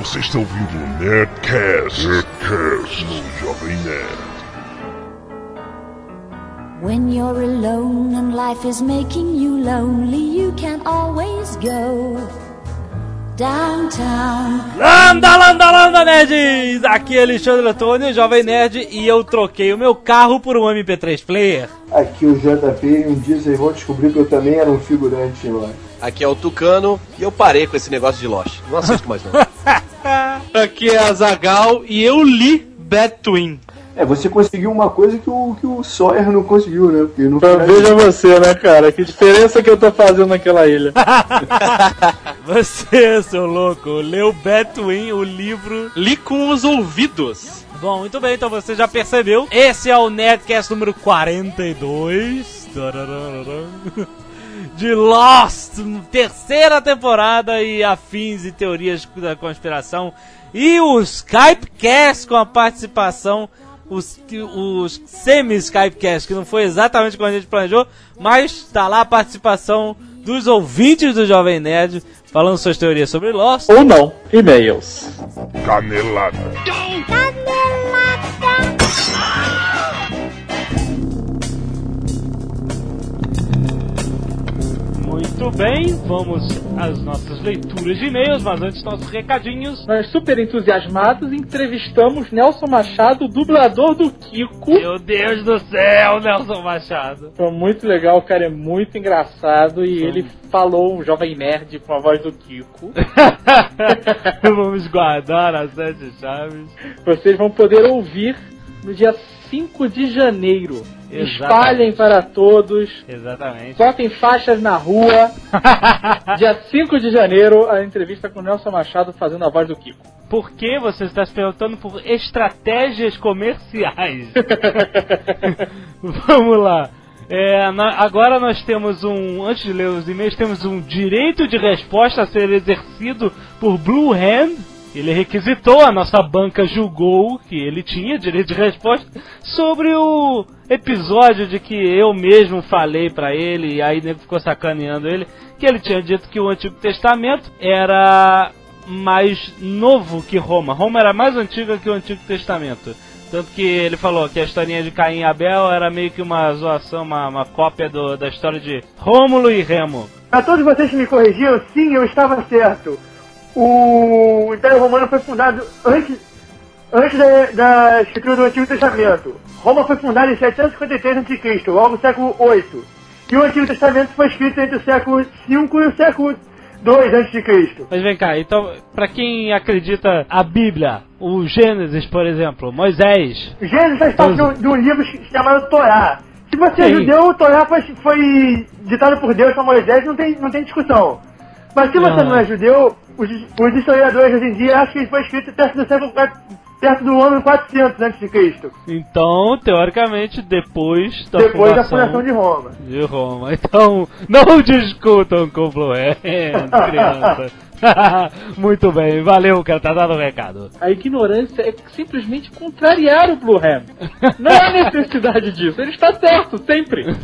Você está ouvindo o Nerdcast, Nerdcast no Jovem Nerd. When you're alone and life is making you lonely, you can always go downtown. Landa, landa, landa, nerds! Aqui é Alexandre Antônio, Jovem Nerd, e eu troquei o meu carro por um MP3 player. Aqui o JP e um dia vocês vão descobrir que eu também era um figurante lá. Aqui é o Tucano e eu parei com esse negócio de Lost. Não assisto mais não. Aqui é a Zagal e eu li Bad Twin. É, você conseguiu uma coisa que o, que o Sawyer não conseguiu, né? Porque no Então, veja você, né, cara? Que diferença que eu tô fazendo naquela ilha. Você, seu louco, leu Batwin, o livro. Li com os ouvidos. Bom, muito bem, então você já percebeu. Esse é o Nerdcast número 42. De Lost, terceira temporada e afins e teorias da conspiração. E o Skypecast com a participação, os, os semi-Skypecast, que não foi exatamente como a gente planejou, mas tá lá a participação dos ouvintes do Jovem Nerd falando suas teorias sobre Lost. Ou não. E-mails. Canelada. Muito bem, vamos às nossas leituras de e-mails, mas antes nossos recadinhos. Nós, super entusiasmados, entrevistamos Nelson Machado, dublador do Kiko. Meu Deus do céu, Nelson Machado. Foi muito legal, o cara é muito engraçado e ele falou um jovem nerd com a voz do Kiko. vamos guardar as sete chaves. Vocês vão poder ouvir no dia 5 de janeiro. Exatamente. Espalhem para todos. Exatamente. Botem faixas na rua. dia 5 de janeiro, a entrevista com Nelson Machado fazendo a voz do Kiko. Por que você está se perguntando por estratégias comerciais? Vamos lá. É, agora nós temos um. Antes de ler os e-mails, temos um direito de resposta a ser exercido por Blue Hand. Ele requisitou, a nossa banca julgou que ele tinha direito de resposta sobre o episódio de que eu mesmo falei pra ele, e aí nego ficou sacaneando ele, que ele tinha dito que o Antigo Testamento era mais novo que Roma. Roma era mais antiga que o Antigo Testamento. Tanto que ele falou que a historinha de Caim e Abel era meio que uma zoação, uma, uma cópia do- da história de Rômulo e Remo. A todos vocês que me corrigiam, sim, eu estava certo. O Império Romano foi fundado antes, antes da, da escritura do Antigo Testamento. Roma foi fundada em 753 a.C., logo século 8. E o Antigo Testamento foi escrito entre o século 5 e o século 2 a.C. Mas vem cá, então, pra quem acredita a Bíblia, o Gênesis, por exemplo, Moisés, Gênesis faz parte de um, de um livro chamado Torá. Se você é Sim. judeu, o Torá foi, foi ditado por Deus para Moisés, não tem, não tem discussão. Mas se você Ah. não é judeu, os, os historiadores hoje em dia acham que ele foi escrito perto do século perto do ano 400 a.C., então, teoricamente, depois da depois da fundação fundação de Roma. de Roma. Então, não discutam com Blue Hand, criança. Muito bem, valeu, cara, tá dado o recado. A ignorância é simplesmente contrariar o Blue Ham. Não há necessidade disso. Ele está certo, sempre.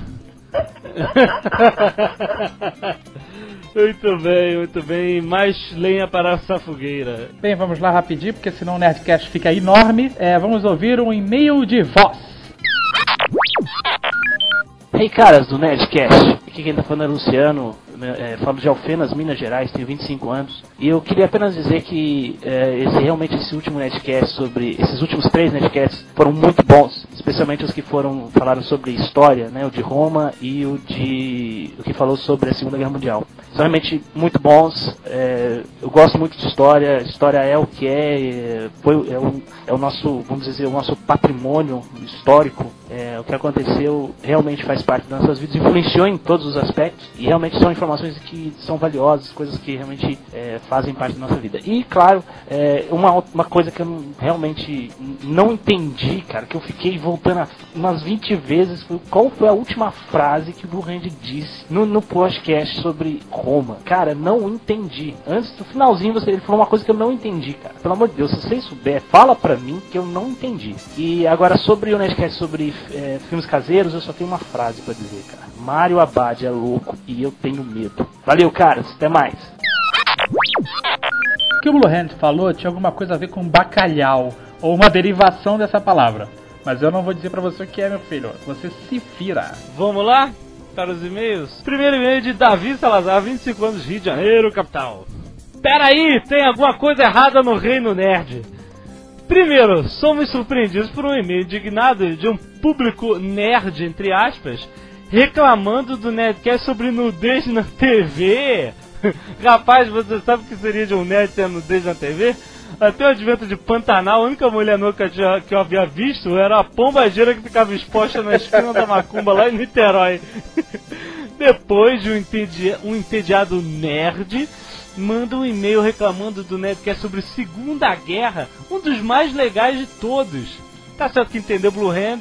Muito bem, muito bem. Mais lenha para essa fogueira. Bem, vamos lá rapidinho, porque senão o Nerdcast fica enorme. É, vamos ouvir um e-mail de voz. Hey caras do Nerdcast, aqui quem tá falando é Luciano, né, é, falo de Alfenas, Minas Gerais, tenho 25 anos. E eu queria apenas dizer que é, esse, realmente esse último Nerdcast sobre. Esses últimos três Nerdcasts foram muito bons, especialmente os que foram falaram sobre história, né? O de Roma e o de. o que falou sobre a Segunda Guerra Mundial. São realmente muito bons. é, eu gosto muito de história, história é o que é, é, foi, é, o, é o nosso, vamos dizer, o nosso patrimônio histórico. É, o que aconteceu realmente faz parte das nossas vidas, influenciou em todos os aspectos e realmente são informações que são valiosas, coisas que realmente é, fazem parte da nossa vida. E claro, é, uma, uma coisa que eu realmente não entendi, cara, que eu fiquei voltando umas 20 vezes, foi qual foi a última frase que o Blue Hand disse no, no podcast sobre Roma. Cara, não entendi. Antes do finalzinho você, ele falou uma coisa que eu não entendi, cara. Pelo amor de Deus, se você souber, fala pra mim que eu não entendi. E agora sobre o Nerdcast sobre é, filmes caseiros, eu só tenho uma frase pra dizer, cara. Mário Abad é louco e eu tenho medo. Valeu, caras. Até mais. que o Blue Hand falou tinha alguma coisa a ver com bacalhau, ou uma derivação dessa palavra. Mas eu não vou dizer pra você o que é, meu filho. Você se vira. Vamos lá para os e-mails? Primeiro e-mail de Davi Salazar, 25 anos, Rio de Janeiro, capital. Peraí, tem alguma coisa errada no Reino Nerd. Primeiro, somos surpreendidos por um e-mail indignado de um público nerd, entre aspas, reclamando do Nerdcast sobre nudez na TV. Rapaz, você sabe o que seria de um nerd ter nudez na TV? Até o advento de Pantanal, a única mulher nua que eu, que havia visto era a pombageira que ficava exposta na esquina da macumba lá em Niterói. Depois de um, entedia- um entediado nerd manda um e-mail reclamando do Nerdcast sobre Segunda Guerra, um dos mais legais de todos. Tá certo que entender Blue Hand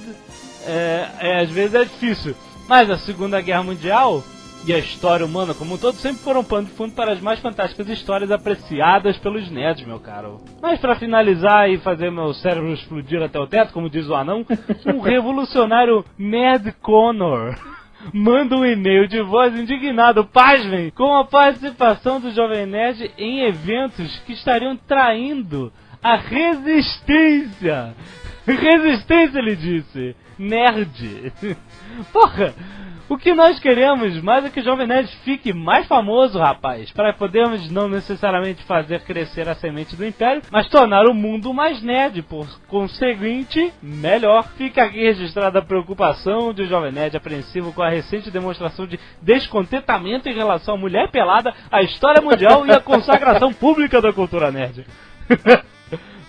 é, é, às vezes é difícil, mas a Segunda Guerra Mundial e a história humana como um todo sempre foram pano de fundo para as mais fantásticas histórias apreciadas pelos nerds, meu caro. Mas para finalizar e fazer meu cérebro explodir até o teto, como diz o anão, um revolucionário Nerd Connor manda um e-mail de voz indignado, pasmem, com a participação do Jovem Nerd em eventos que estariam traindo a resistência. Resistência, ele disse. Nerd. Porra, o que nós queremos mais é que o Jovem Nerd fique mais famoso, rapaz, para podermos não necessariamente fazer crescer a semente do Império, mas tornar o mundo mais nerd, por conseguinte, melhor. Fica aqui registrada a preocupação de Jovem Nerd apreensivo com a recente demonstração de descontentamento em relação à mulher pelada, à história mundial e à consagração pública da cultura nerd.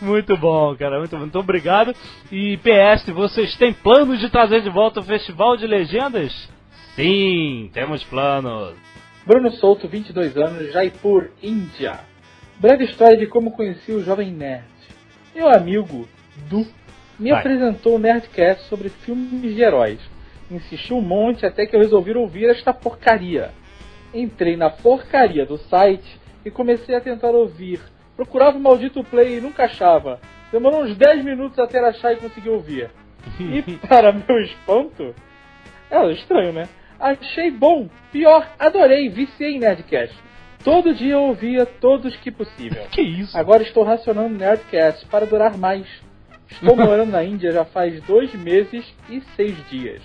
Muito bom, cara. Muito, muito obrigado. E PS, vocês têm planos de trazer de volta o Festival de Legendas? Sim, temos planos. Bruno Souto, 22 anos, Jaipur, Índia. Breve história de como conheci o Jovem Nerd. Meu amigo, Du, me Vai. apresentou o Nerdcast sobre filmes de heróis. Insistiu um monte até que eu resolvi ouvir esta porcaria. Entrei na porcaria do site e comecei a tentar ouvir. Procurava o maldito play e nunca achava. Demorou uns 10 minutos até achar e conseguir ouvir. E para meu espanto, é estranho, né? Achei bom, pior, adorei, viciei em Nerdcast. Todo dia eu ouvia todos que possível. Que isso? Agora estou racionando Nerdcast para durar mais. Estou morando na Índia já faz dois meses e seis dias.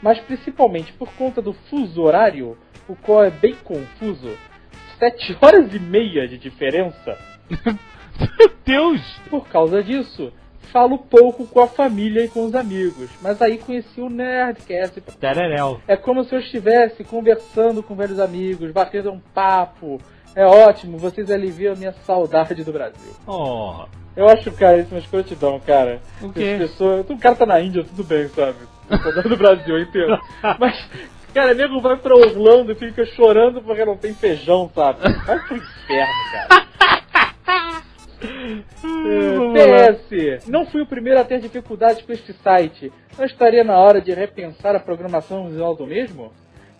Mas principalmente por conta do fuso horário, o qual é bem confuso, sete horas e meia de diferença. Meu Deus! Por causa disso, falo pouco com a família e com os amigos. Mas aí conheci o Nerdcast. Tereréu. É como se eu estivesse conversando com velhos amigos, batendo um papo. É ótimo, vocês aliviam a minha saudade do Brasil. Oh, Eu acho, cara, isso é uma escrotidão, cara. O quê? As pessoas... O cara tá na Índia, tudo bem, sabe? Saudade do Brasil, eu entendo. Mas, cara, nego vai pra Orlando e fica chorando porque não tem feijão, sabe? Vai pro inferno, cara. PS, não fui o primeiro a ter dificuldades com este site. Não estaria na hora de repensar a programação visual do mesmo?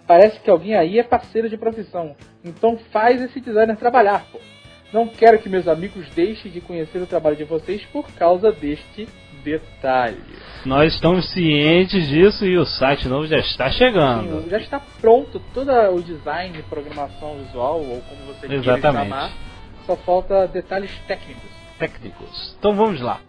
Parece que alguém aí é parceiro de profissão. Então faz esse designer trabalhar, pô. Não quero que meus amigos deixem de conhecer o trabalho de vocês por causa deste detalhe. nós estamos cientes disso e o site novo já está chegando. Sim, já está pronto todo o design, programação visual, ou como você Exatamente. chamar. Só falta detalhes técnicos. Técnicos. Então vamos lá.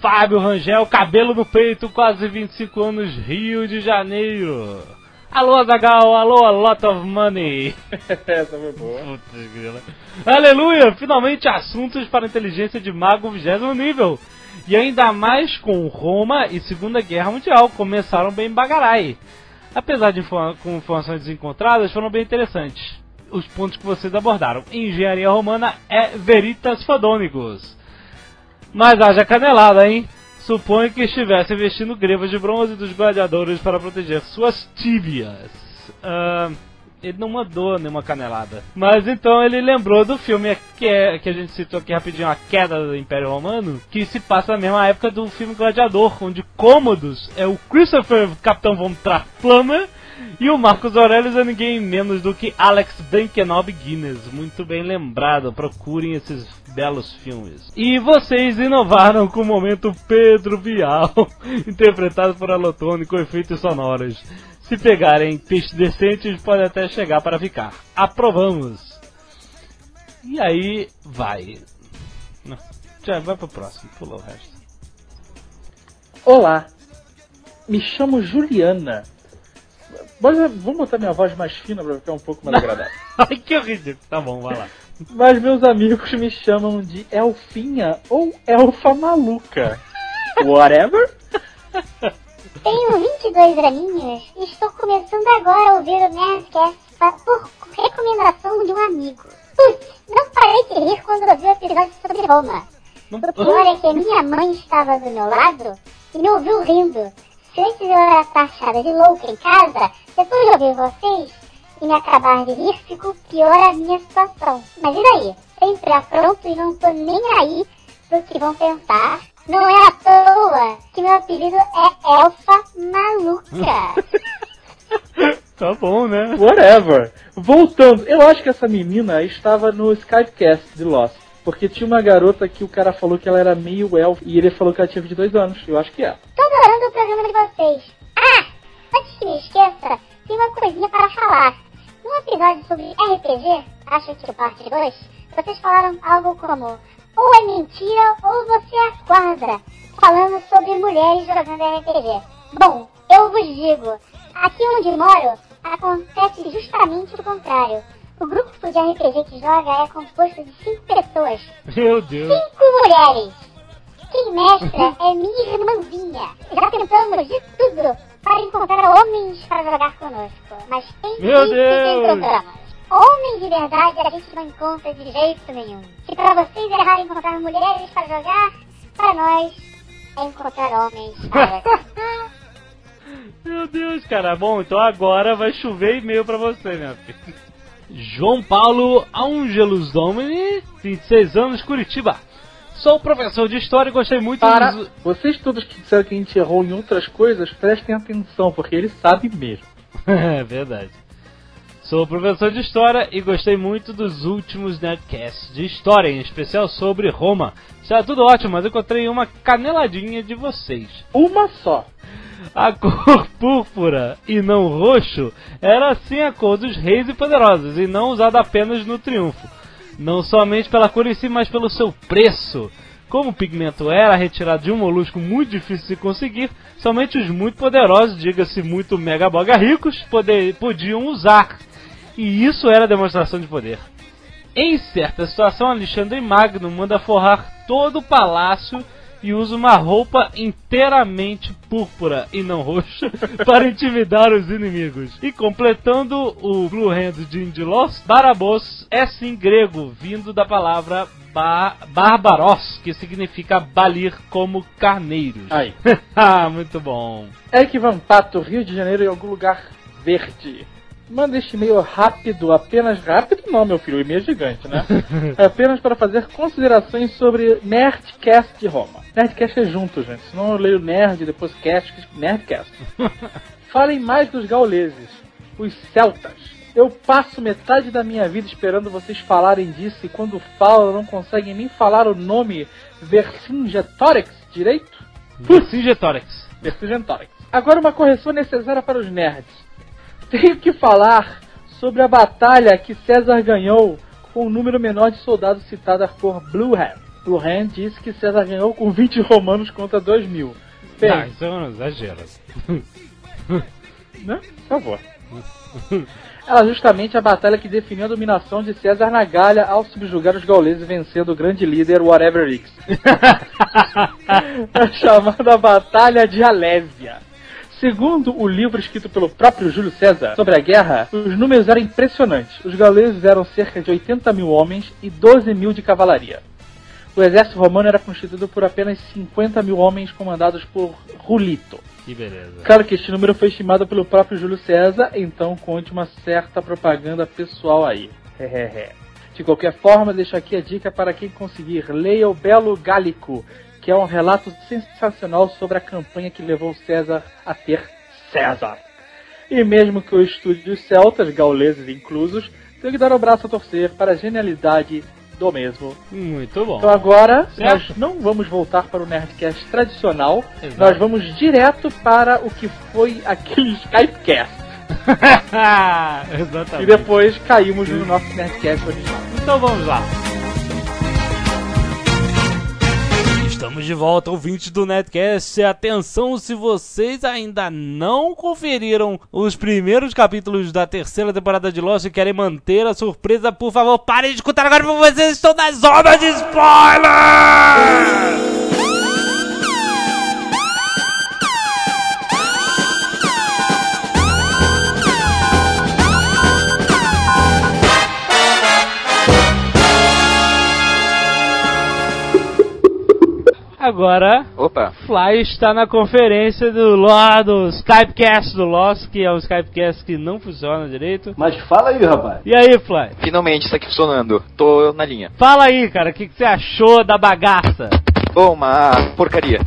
Fábio Rangel, cabelo no peito, quase 25 anos, Rio de Janeiro. Alô, Azagal, alô, a lot of money. Essa foi boa. Putz, grila. Aleluia! Finalmente assuntos para inteligência de mago 20 nível. E ainda mais com Roma e Segunda Guerra Mundial. Começaram bem bagarai. Apesar de com informações desencontradas, foram bem interessantes. Os pontos que vocês abordaram. Engenharia romana é veritas fodônicos. Mas haja canelada, hein? Suponho que estivesse vestindo grevas de bronze dos gladiadores para proteger suas tíbias. Ah, ele não mandou nenhuma canelada. Mas então ele lembrou do filme que, é- que a gente citou aqui rapidinho, A Queda do Império Romano, que se passa na mesma época do filme Gladiador, onde Cômodos é o Christopher Capitão Von Plummer e o Marcos Aurelius é ninguém menos do que Alex Benkenob Guinness. Muito bem lembrado, procurem esses belos filmes. E vocês inovaram com o momento Pedro Bial, interpretado por Alotone com efeitos sonoros. Se pegarem peixes decentes, pode até chegar para ficar. Aprovamos! E aí vai. Já vai pro próximo, pula o resto. Olá, me chamo Juliana. Mas, Vamos botar minha voz mais fina pra ficar um pouco mais agradável. Ai, que ridículo. Tá bom, vai lá. Mas meus amigos me chamam de Elfinha ou Elfa Maluca. Whatever? Tenho 22 aninhos e estou começando agora a ouvir o Nerdcast por recomendação de um amigo. Putz, não parei de rir quando ouvi o episódio sobre Roma. O pior é que minha mãe estava do meu lado e me ouviu rindo. Se antes eu era taxada de louca em casa, depois de ouvir vocês e me acabar de rir, ficou pior a minha situação. Mas e daí? Sempre apronto e não tô nem aí pro que vão pensar. Não é à toa que meu apelido é Elfa Maluca. Tá bom, né? Whatever. Voltando, eu acho que essa menina estava no Skypecast de Lost. Porque tinha uma garota que o cara falou que ela era meio elfo e ele falou que ela tinha 22 anos. Eu acho que é. Tô adorando o programa de vocês. Ah, antes que me esqueça, tem uma coisinha para falar. Num episódio sobre RPG, acho que o parte 2, vocês falaram algo como ou é mentira ou você é quadra, falando sobre mulheres jogando RPG. Bom, eu vos digo, aqui onde moro, acontece justamente o contrário. O grupo de RPG que joga é composto de cinco pessoas, Meu Deus. cinco mulheres. Quem mestra é minha irmãzinha. Já tentamos de tudo para encontrar homens para jogar conosco. Mas tem Meu sempre tem Deus! problemas. Homens de verdade a gente não encontra de jeito nenhum. Se para vocês é raro encontrar mulheres para jogar, para nós é encontrar homens para jogar. Meu Deus, cara. Bom, então agora vai chover e-mail pra você, minha filha. João Paulo Angelus Domini, 26 anos, Curitiba. Sou professor de história e gostei muito Para dos... vocês todos que disseram que a gente errou em outras coisas, prestem atenção, porque ele sabe mesmo. é verdade. Sou professor de história e gostei muito dos últimos Nerdcasts de história, em especial sobre Roma. Está tudo ótimo, mas encontrei uma caneladinha de vocês. Uma só. A cor púrpura e não roxo era assim a cor dos reis e poderosos e não usada apenas no triunfo. Não somente pela cor em si, mas pelo seu preço. Como o pigmento era retirado de um molusco muito difícil de conseguir, somente os muito poderosos, diga-se muito mega boga ricos, poder, podiam usar. E isso era demonstração de poder. Em certa situação, Alexandre Magno manda forrar todo o palácio e usa uma roupa inteiramente púrpura e não roxa para intimidar os inimigos. E completando o Blue Hand de Indilos, Barabos é sim grego, vindo da palavra ba Barbaros, que significa balir como carneiros. Aí. ah, muito bom. Eric Van Pato, Rio de Janeiro, em algum lugar verde. Manda este e-mail rápido, apenas rápido não, meu filho, o e-mail é gigante, né? apenas para fazer considerações sobre Nerdcast de Roma. Nerdcast é junto, gente, senão eu leio Nerd e depois Cast, Nerdcast. Falem mais dos gauleses, os celtas. Eu passo metade da minha vida esperando vocês falarem disso e quando falam não conseguem nem falar o nome Vercingetorix direito? Vercingetorix. Vercingetorix. Agora uma correção necessária para os nerds. Tenho que falar sobre a batalha que César ganhou com um número menor de soldados citada por Blue Hand. Blue Hand disse que César ganhou com 20 romanos contra 2 mil. Bem, Ah, isso é um exagero. né? Por favor. Era justamente a batalha que definiu a dominação de César na Gália ao subjugar os gauleses vencendo o grande líder Whatever X. é chamada Batalha de Alésia. Segundo o livro escrito pelo próprio Júlio César sobre a guerra, os números eram impressionantes. Os gauleses eram cerca de 80 mil homens e 12 mil de cavalaria. O exército romano era constituído por apenas 50 mil homens comandados por Rulito. Que beleza. Claro que este número foi estimado pelo próprio Júlio César, então conte uma certa propaganda pessoal aí. De qualquer forma, deixo aqui a dica para quem conseguir. Leia o Belo Gálico, que é um relato sensacional sobre a campanha que levou César a ter César. E mesmo que eu estude os celtas, gauleses inclusos, tenho que dar o braço a torcer para a genialidade do mesmo. Muito bom. Então agora Certo. nós não vamos voltar para o Nerdcast tradicional, Exato. nós vamos direto para o que foi aquele Skypecast. E Exatamente. depois caímos no nosso Nerdcast original. Então vamos lá. Estamos de volta, ouvintes do Netcast. Atenção, se vocês ainda não conferiram os primeiros capítulos da terceira temporada de Lost e querem manter a surpresa, por favor, parem de escutar agora, porque vocês estão na zona de spoiler! Agora, Opa. Fly está na conferência do, Lo- do Skypecast do Lost, que é um Skypecast que não funciona direito. Mas fala aí, rapaz. E aí, Fly? Finalmente isso aqui funcionando. Tô na linha. Fala aí, cara, o que, que você achou da bagaça? Ô, uma porcaria.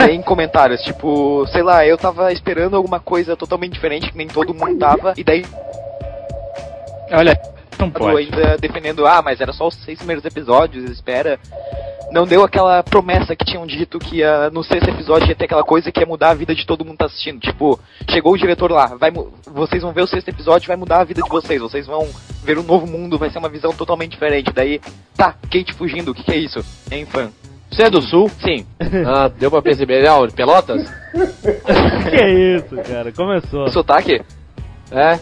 Sem comentários, tipo, sei lá, eu tava esperando alguma coisa totalmente diferente que nem todo mundo tava, e daí Olha, não eu pode. ainda defendendo, ah, mas era só os seis primeiros episódios, espera. Não deu aquela promessa que tinham dito que ia, no sexto episódio ia ter aquela coisa que ia mudar a vida de todo mundo que tá assistindo. Tipo, chegou o diretor lá, vai, vocês vão ver o sexto episódio, vai mudar a vida de vocês. Vocês vão ver um novo mundo, vai ser uma visão totalmente diferente. Daí, tá, Kate fugindo, o que, que é isso? Hein, fã? Você é do sul? Sim. Ah, deu pra perceber. De Pelotas? que é isso, cara? Começou. Sotaque? É?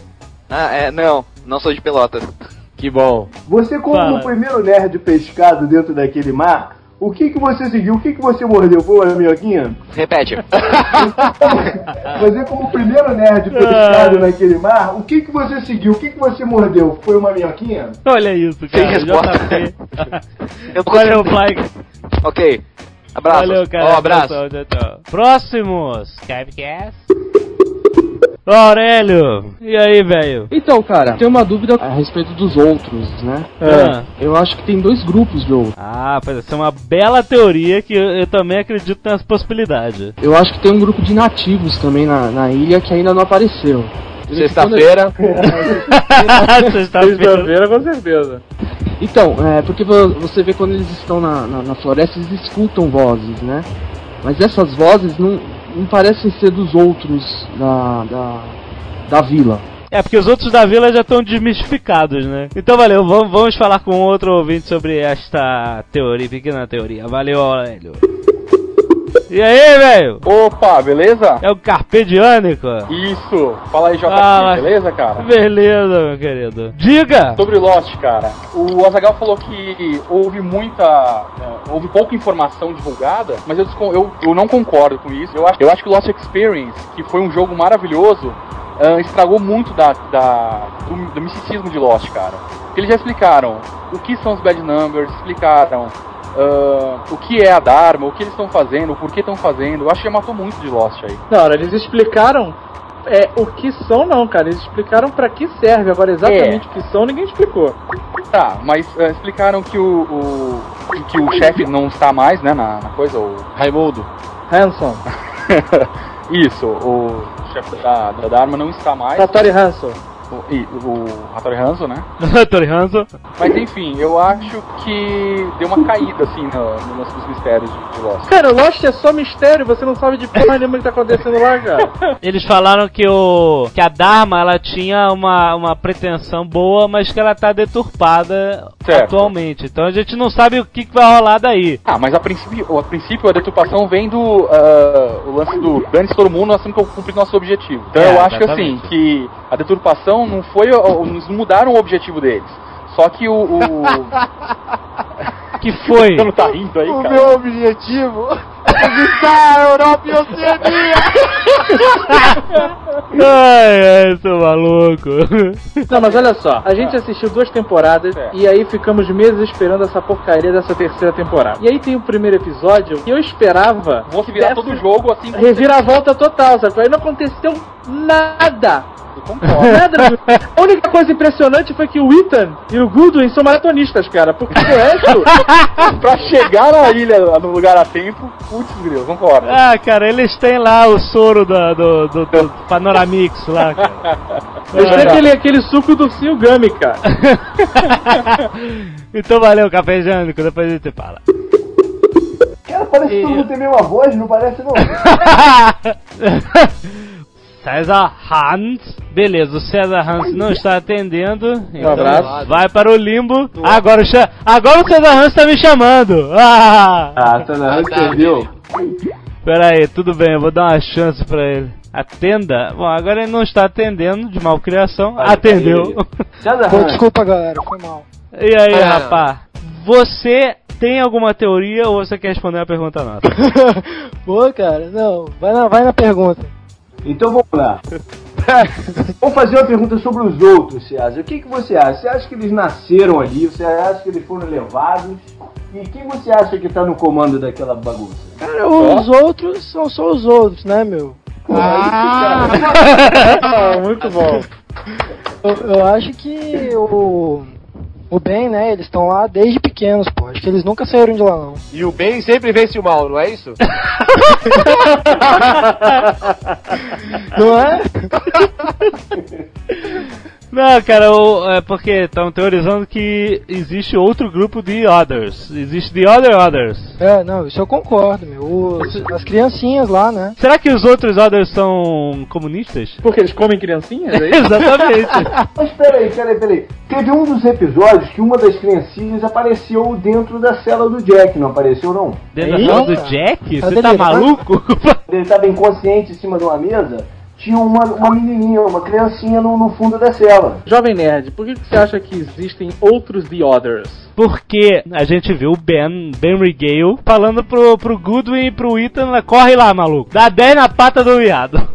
Ah, é, não, não sou de Pelotas. Que bom. Você, como Fala. o primeiro nerd pescado dentro daquele mar, o que que você seguiu? O que que você mordeu? Foi uma minhoquinha? Repete. Você, como o primeiro nerd pescado naquele mar, o que que você seguiu? O que que você mordeu? Foi uma minhoquinha? Olha isso, Sem cara. resposta. JP. Eu tô Valeu, Fly. Ok. Abraço. Valeu, cara. Ó, abraço. Tchau, tchau, tchau. Próximo Skypecast. Ô, Aurélio. E aí, velho? Então, cara, tem uma dúvida a respeito dos outros, né? Ah. Eu acho que tem dois grupos de outros. Ah, pode ser uma bela teoria que eu, eu também acredito nessa possibilidade. Eu acho que tem um grupo de nativos também na, na ilha que ainda não apareceu. Sexta-feira. Sexta-feira. Com certeza. Então, é porque vo- você vê quando eles estão na, na, na floresta, eles escutam vozes, né? Mas essas vozes não, não parecem ser dos outros da, da, da vila. É, porque os outros da vila já estão desmistificados, né? Então valeu, vamos, vamos falar com outro ouvinte sobre esta teoria, pequena teoria. Valeu, Aurélio. E aí, velho? Opa, beleza? É o Carpediânico? Isso. Fala aí, JP, Fala. beleza, cara? Beleza, meu querido. Diga! Sobre Lost, cara, o Azagal falou que houve muita. é, houve pouca informação divulgada, mas eu, eu, eu não concordo com isso. Eu acho, eu acho que o Lost Experience, que foi um jogo maravilhoso, ah, estragou muito da, da- do, do misticismo de Lost, cara. Porque eles já explicaram o que são os bad numbers, explicaram ah, o que é a Dharma, o que eles estão fazendo, o porquê estão fazendo. Eu acho que matou muito de Lost aí. Não, eles explicaram é, o que são, não, cara. Eles explicaram pra que serve. Agora, exatamente o que são, ninguém explicou. Tá, mas ah, explicaram que o, o- que o chefe não está mais, né, na, na coisa, o Raimundo. Hanson. Isso, o chefe da, da Dharma não está mais. Satori Hanson. O, e, o Hattori Hanzo, né? Tori Hanzo. Mas enfim, eu acho que deu uma caída, assim, no, no lance dos mistérios de, de Lost. Cara, o Lost é só mistério, você não sabe de porra nenhuma o que tá acontecendo lá, cara. Eles falaram que o que a Dharma ela tinha uma, uma pretensão boa, mas que ela tá deturpada Certo. atualmente. Então a gente não sabe o que, que vai rolar daí. Ah, mas a princípio, a princípio a deturpação vem do ah, o lance do dane-se todo mundo, nós temos que cumprir nosso objetivo. Então É, eu acho que exatamente. assim, que a deturpação não foi, eles não mudaram o objetivo deles. Só que o. o... que foi? Você não tá rindo aí, O cara? meu objetivo é visitar a Europa e a Oceania! ai, ai, seu maluco. Não, mas olha só, a gente assistiu duas temporadas e aí ficamos meses esperando essa porcaria dessa terceira temporada. E aí tem o primeiro episódio que eu esperava. Vou se virar todo o jogo assim. Reviravolta total, sabe? Aí não aconteceu nada. Concordo. Nada. A única coisa impressionante foi que o Ethan e o Goodwin são maratonistas, cara. Porque o resto. pra chegar na ilha, no lugar a tempo, putz, grilo, concordo. Ah, cara, eles têm lá o soro da- do, do, do Panoramix lá, cara. Eles têm aquele, aquele suco do Silgami, cara. então valeu, café jânico, depois a gente fala. Cara, parece que todo mundo tem a mesma voz, não parece não? César Hans. Beleza, o César Hans não está atendendo. Então abraço. vai para o limbo. Agora, o cha- agora o César Hans está me chamando. Ah! Ah, César Hans perdeu. Pera aí, tudo bem, eu vou dar uma chance pra ele. Atenda. Bom, agora ele não está atendendo, de malcriação. Atendeu. César Pô, Hans. desculpa, galera, foi mal. E aí, É. rapaz? Você tem alguma teoria ou você quer responder a pergunta nossa? Pô, cara, não, vai na, vai na pergunta. Então vamos lá. vamos fazer uma pergunta sobre os outros, César. O que, que você acha? Você acha que eles nasceram ali? Você acha que eles foram levados? E quem você acha que tá no comando daquela bagunça? Cara, os outros são só os outros, né, meu? Ah, muito bom. Eu, eu acho que o. O Ben, né, eles estão lá desde pequenos, pô. Acho que eles nunca saíram de lá, não. E o bem sempre vence o mal, não é isso? Não é? Não, cara, o- é porque estão teorizando que existe outro grupo de Others. Existe The Other Others. É, não, isso eu concordo, meu. Os- as criancinhas lá, né? Será que os outros Others são comunistas? Porque eles comem criancinhas, é isso? Exatamente. Mas peraí, peraí, peraí. Teve um dos episódios que uma das criancinhas apareceu dentro da cela do Jack, não apareceu não? Dentro da sala do Jack? Você tá maluco? Ele estava inconsciente em cima de uma mesa, tinha uma, uma menininha, uma criancinha no, no fundo da cela. Jovem Nerd, por que, que você acha que existem outros The Others? Porque a gente viu o Ben, Ben Regale, falando pro, pro Goodwin e pro Ethan, corre lá, maluco. Dá 10 na pata do viado.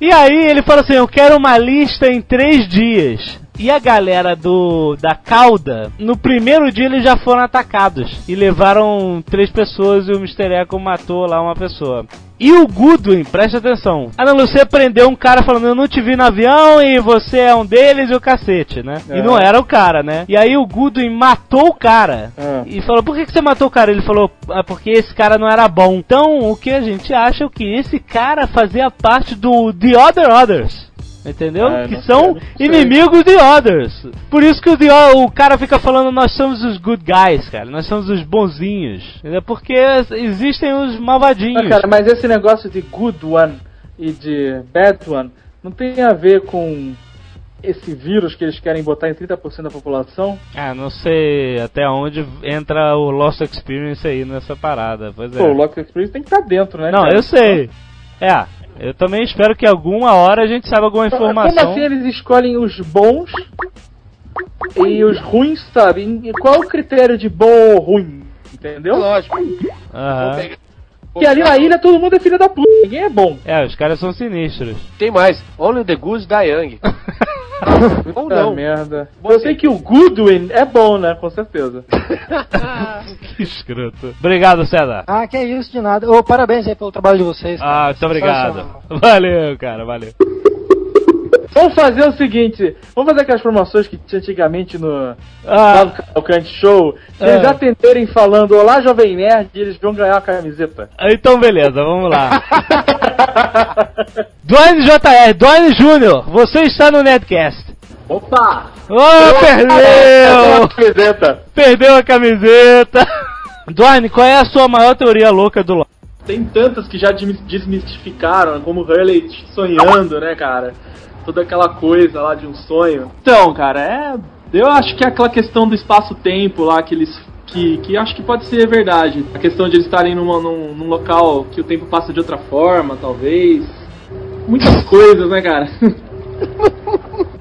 E aí ele fala assim, eu quero uma lista em três dias. E a galera do da cauda, no primeiro dia eles já foram atacados. E levaram três pessoas e o Mr. Echo matou lá uma pessoa. E o Goodwin, presta atenção. Ana Lucia prendeu um cara falando, eu não te vi no avião e você é um deles e o cacete, né? E É. não era o cara, né? E aí o Goodwin matou o cara. Ah. E falou, por que, que você matou o cara? Ele falou, ah, porque esse cara não era bom. Então, o que a gente acha é que esse cara fazia parte do The Other Others. Entendeu? É, que são sei, não sei. inimigos de Others. Por isso que o, The O- cara fica falando, nós somos os good guys, cara. Nós somos os bonzinhos. Entendeu? Porque existem os malvadinhos. Ah, cara, mas esse negócio de Good One e de Bad One não tem a ver com esse vírus que eles querem botar em 30% da população? Ah, não sei até onde entra o Lost Experience aí nessa parada. Pois é. Pô, o Lock Experience tem que estar dentro, né? Não, cara? eu sei. É, eu também espero que alguma hora a gente saiba alguma informação. Como assim eles escolhem os bons e os ruins, sabe? E qual é o critério de bom ou ruim? Entendeu? Lógico. Aham. Porque ali na ilha todo mundo é filho da puta, ninguém é bom. É, os caras são sinistros. Tem mais. Only the Goose die young. Ou Puta não. merda. Eu sei que o Goodwin é bom, né? Com certeza. que escroto. Obrigado, César. Ah, que isso, de nada. Ô, parabéns aí pelo trabalho de vocês. cara. Ah, muito obrigado. Valeu, cara, valeu. Vamos fazer o seguinte, vamos fazer aquelas promoções que tinha antigamente no Ah. no Cavalcante Show. Se eles Ah. atenderem falando Olá Jovem Nerd, eles vão ganhar uma camiseta. Então, beleza, vamos lá. Dwayne JR, Dwayne Júnior, você está no Netcast. Opa! Oh, perdeu! camiseta. Perdeu a camiseta. Dwayne, qual é a sua maior teoria louca do LoL? Tem tantas que já desmi- desmistificaram, como o Hurley sonhando, né, cara? Toda aquela coisa lá de um sonho. Então, cara, é. Eu acho que é aquela questão do espaço-tempo lá que eles. Que, que acho que pode ser verdade. A questão de eles estarem numa- num, num local que o tempo passa de outra forma, talvez. Muitas coisas, né, cara?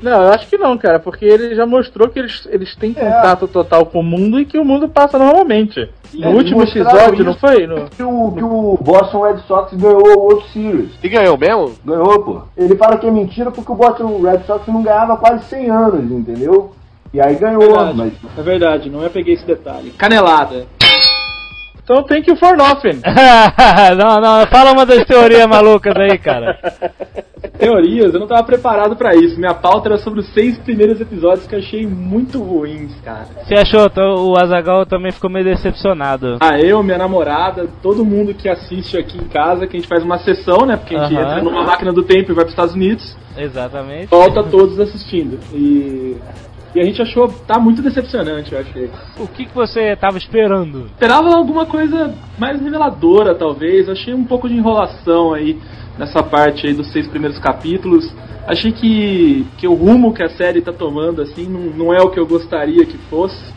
Não, eu acho que não, cara, porque ele já mostrou que eles, eles têm contato total com o mundo e que o mundo passa normalmente. no eles último episódio, isso não foi? No... Que o, que o Boston Red Sox ganhou o World Series. E ganhou mesmo? Ganhou, pô. Ele fala que é mentira porque o Boston Red Sox não ganhava há quase 100 anos, entendeu? E aí ganhou, Verdade. mas... É verdade, não eu peguei esse detalhe. Canelada. Então thank you for nothing. não, não, fala uma das teorias malucas aí, cara. Teorias, eu não tava preparado pra isso. Minha pauta era sobre os seis primeiros episódios que eu achei muito ruins, cara. Você achou? O Azagal também ficou meio decepcionado. Ah, eu, minha namorada, todo mundo que assiste aqui em casa, que a gente faz uma sessão, né? Porque a gente entra numa máquina do tempo e vai pros Estados Unidos, Exatamente. volta todos assistindo. E E a gente achou, tá muito decepcionante, eu achei. O que, que você tava esperando? Esperava alguma coisa mais reveladora, talvez. Achei um pouco de enrolação aí nessa parte aí dos seis primeiros capítulos. Achei que, que o rumo que a série tá tomando, assim, não, não é o que eu gostaria que fosse.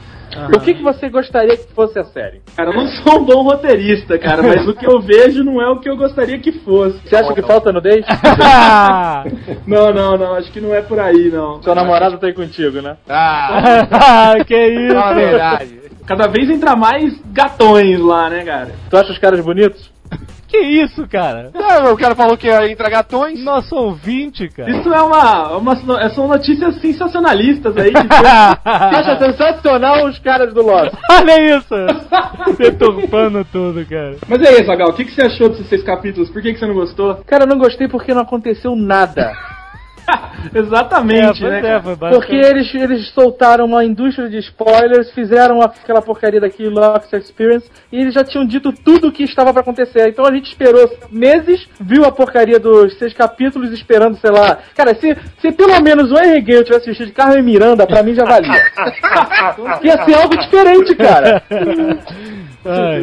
O que, que você gostaria que fosse a série? Cara, eu não sou um bom roteirista, cara, mas o que eu vejo não é o que eu gostaria que fosse. Você acha que falta nudez? não, não, não, acho que não é por aí, não. Sua namorada tá aí contigo, né? Ah, que isso? É verdade. Cada vez entra mais gatões lá, né, cara? Tu acha os caras bonitos? Que isso, cara? Não, o cara falou que ia entrar gatões. Nosso ouvinte, cara. Isso é uma, uma são notícias sensacionalistas aí. Que Você acha sensacional os caras do Lost? Olha isso! Deturpando tudo, cara. Mas e aí, Zagal, o que, que você achou desses seis capítulos? Por que, que você não gostou? Cara, eu não gostei porque não aconteceu nada. Exatamente, É, né? é, Porque eles, eles soltaram uma indústria de spoilers, fizeram aquela porcaria daquele Lost Experience e eles já tinham dito tudo o que estava pra acontecer. Então a gente esperou meses, viu a porcaria dos seis capítulos esperando, sei lá. Cara, se, se pelo menos o Henry Gale tivesse vestido de Carmen Miranda, pra mim já valia. Ia ser algo diferente, cara.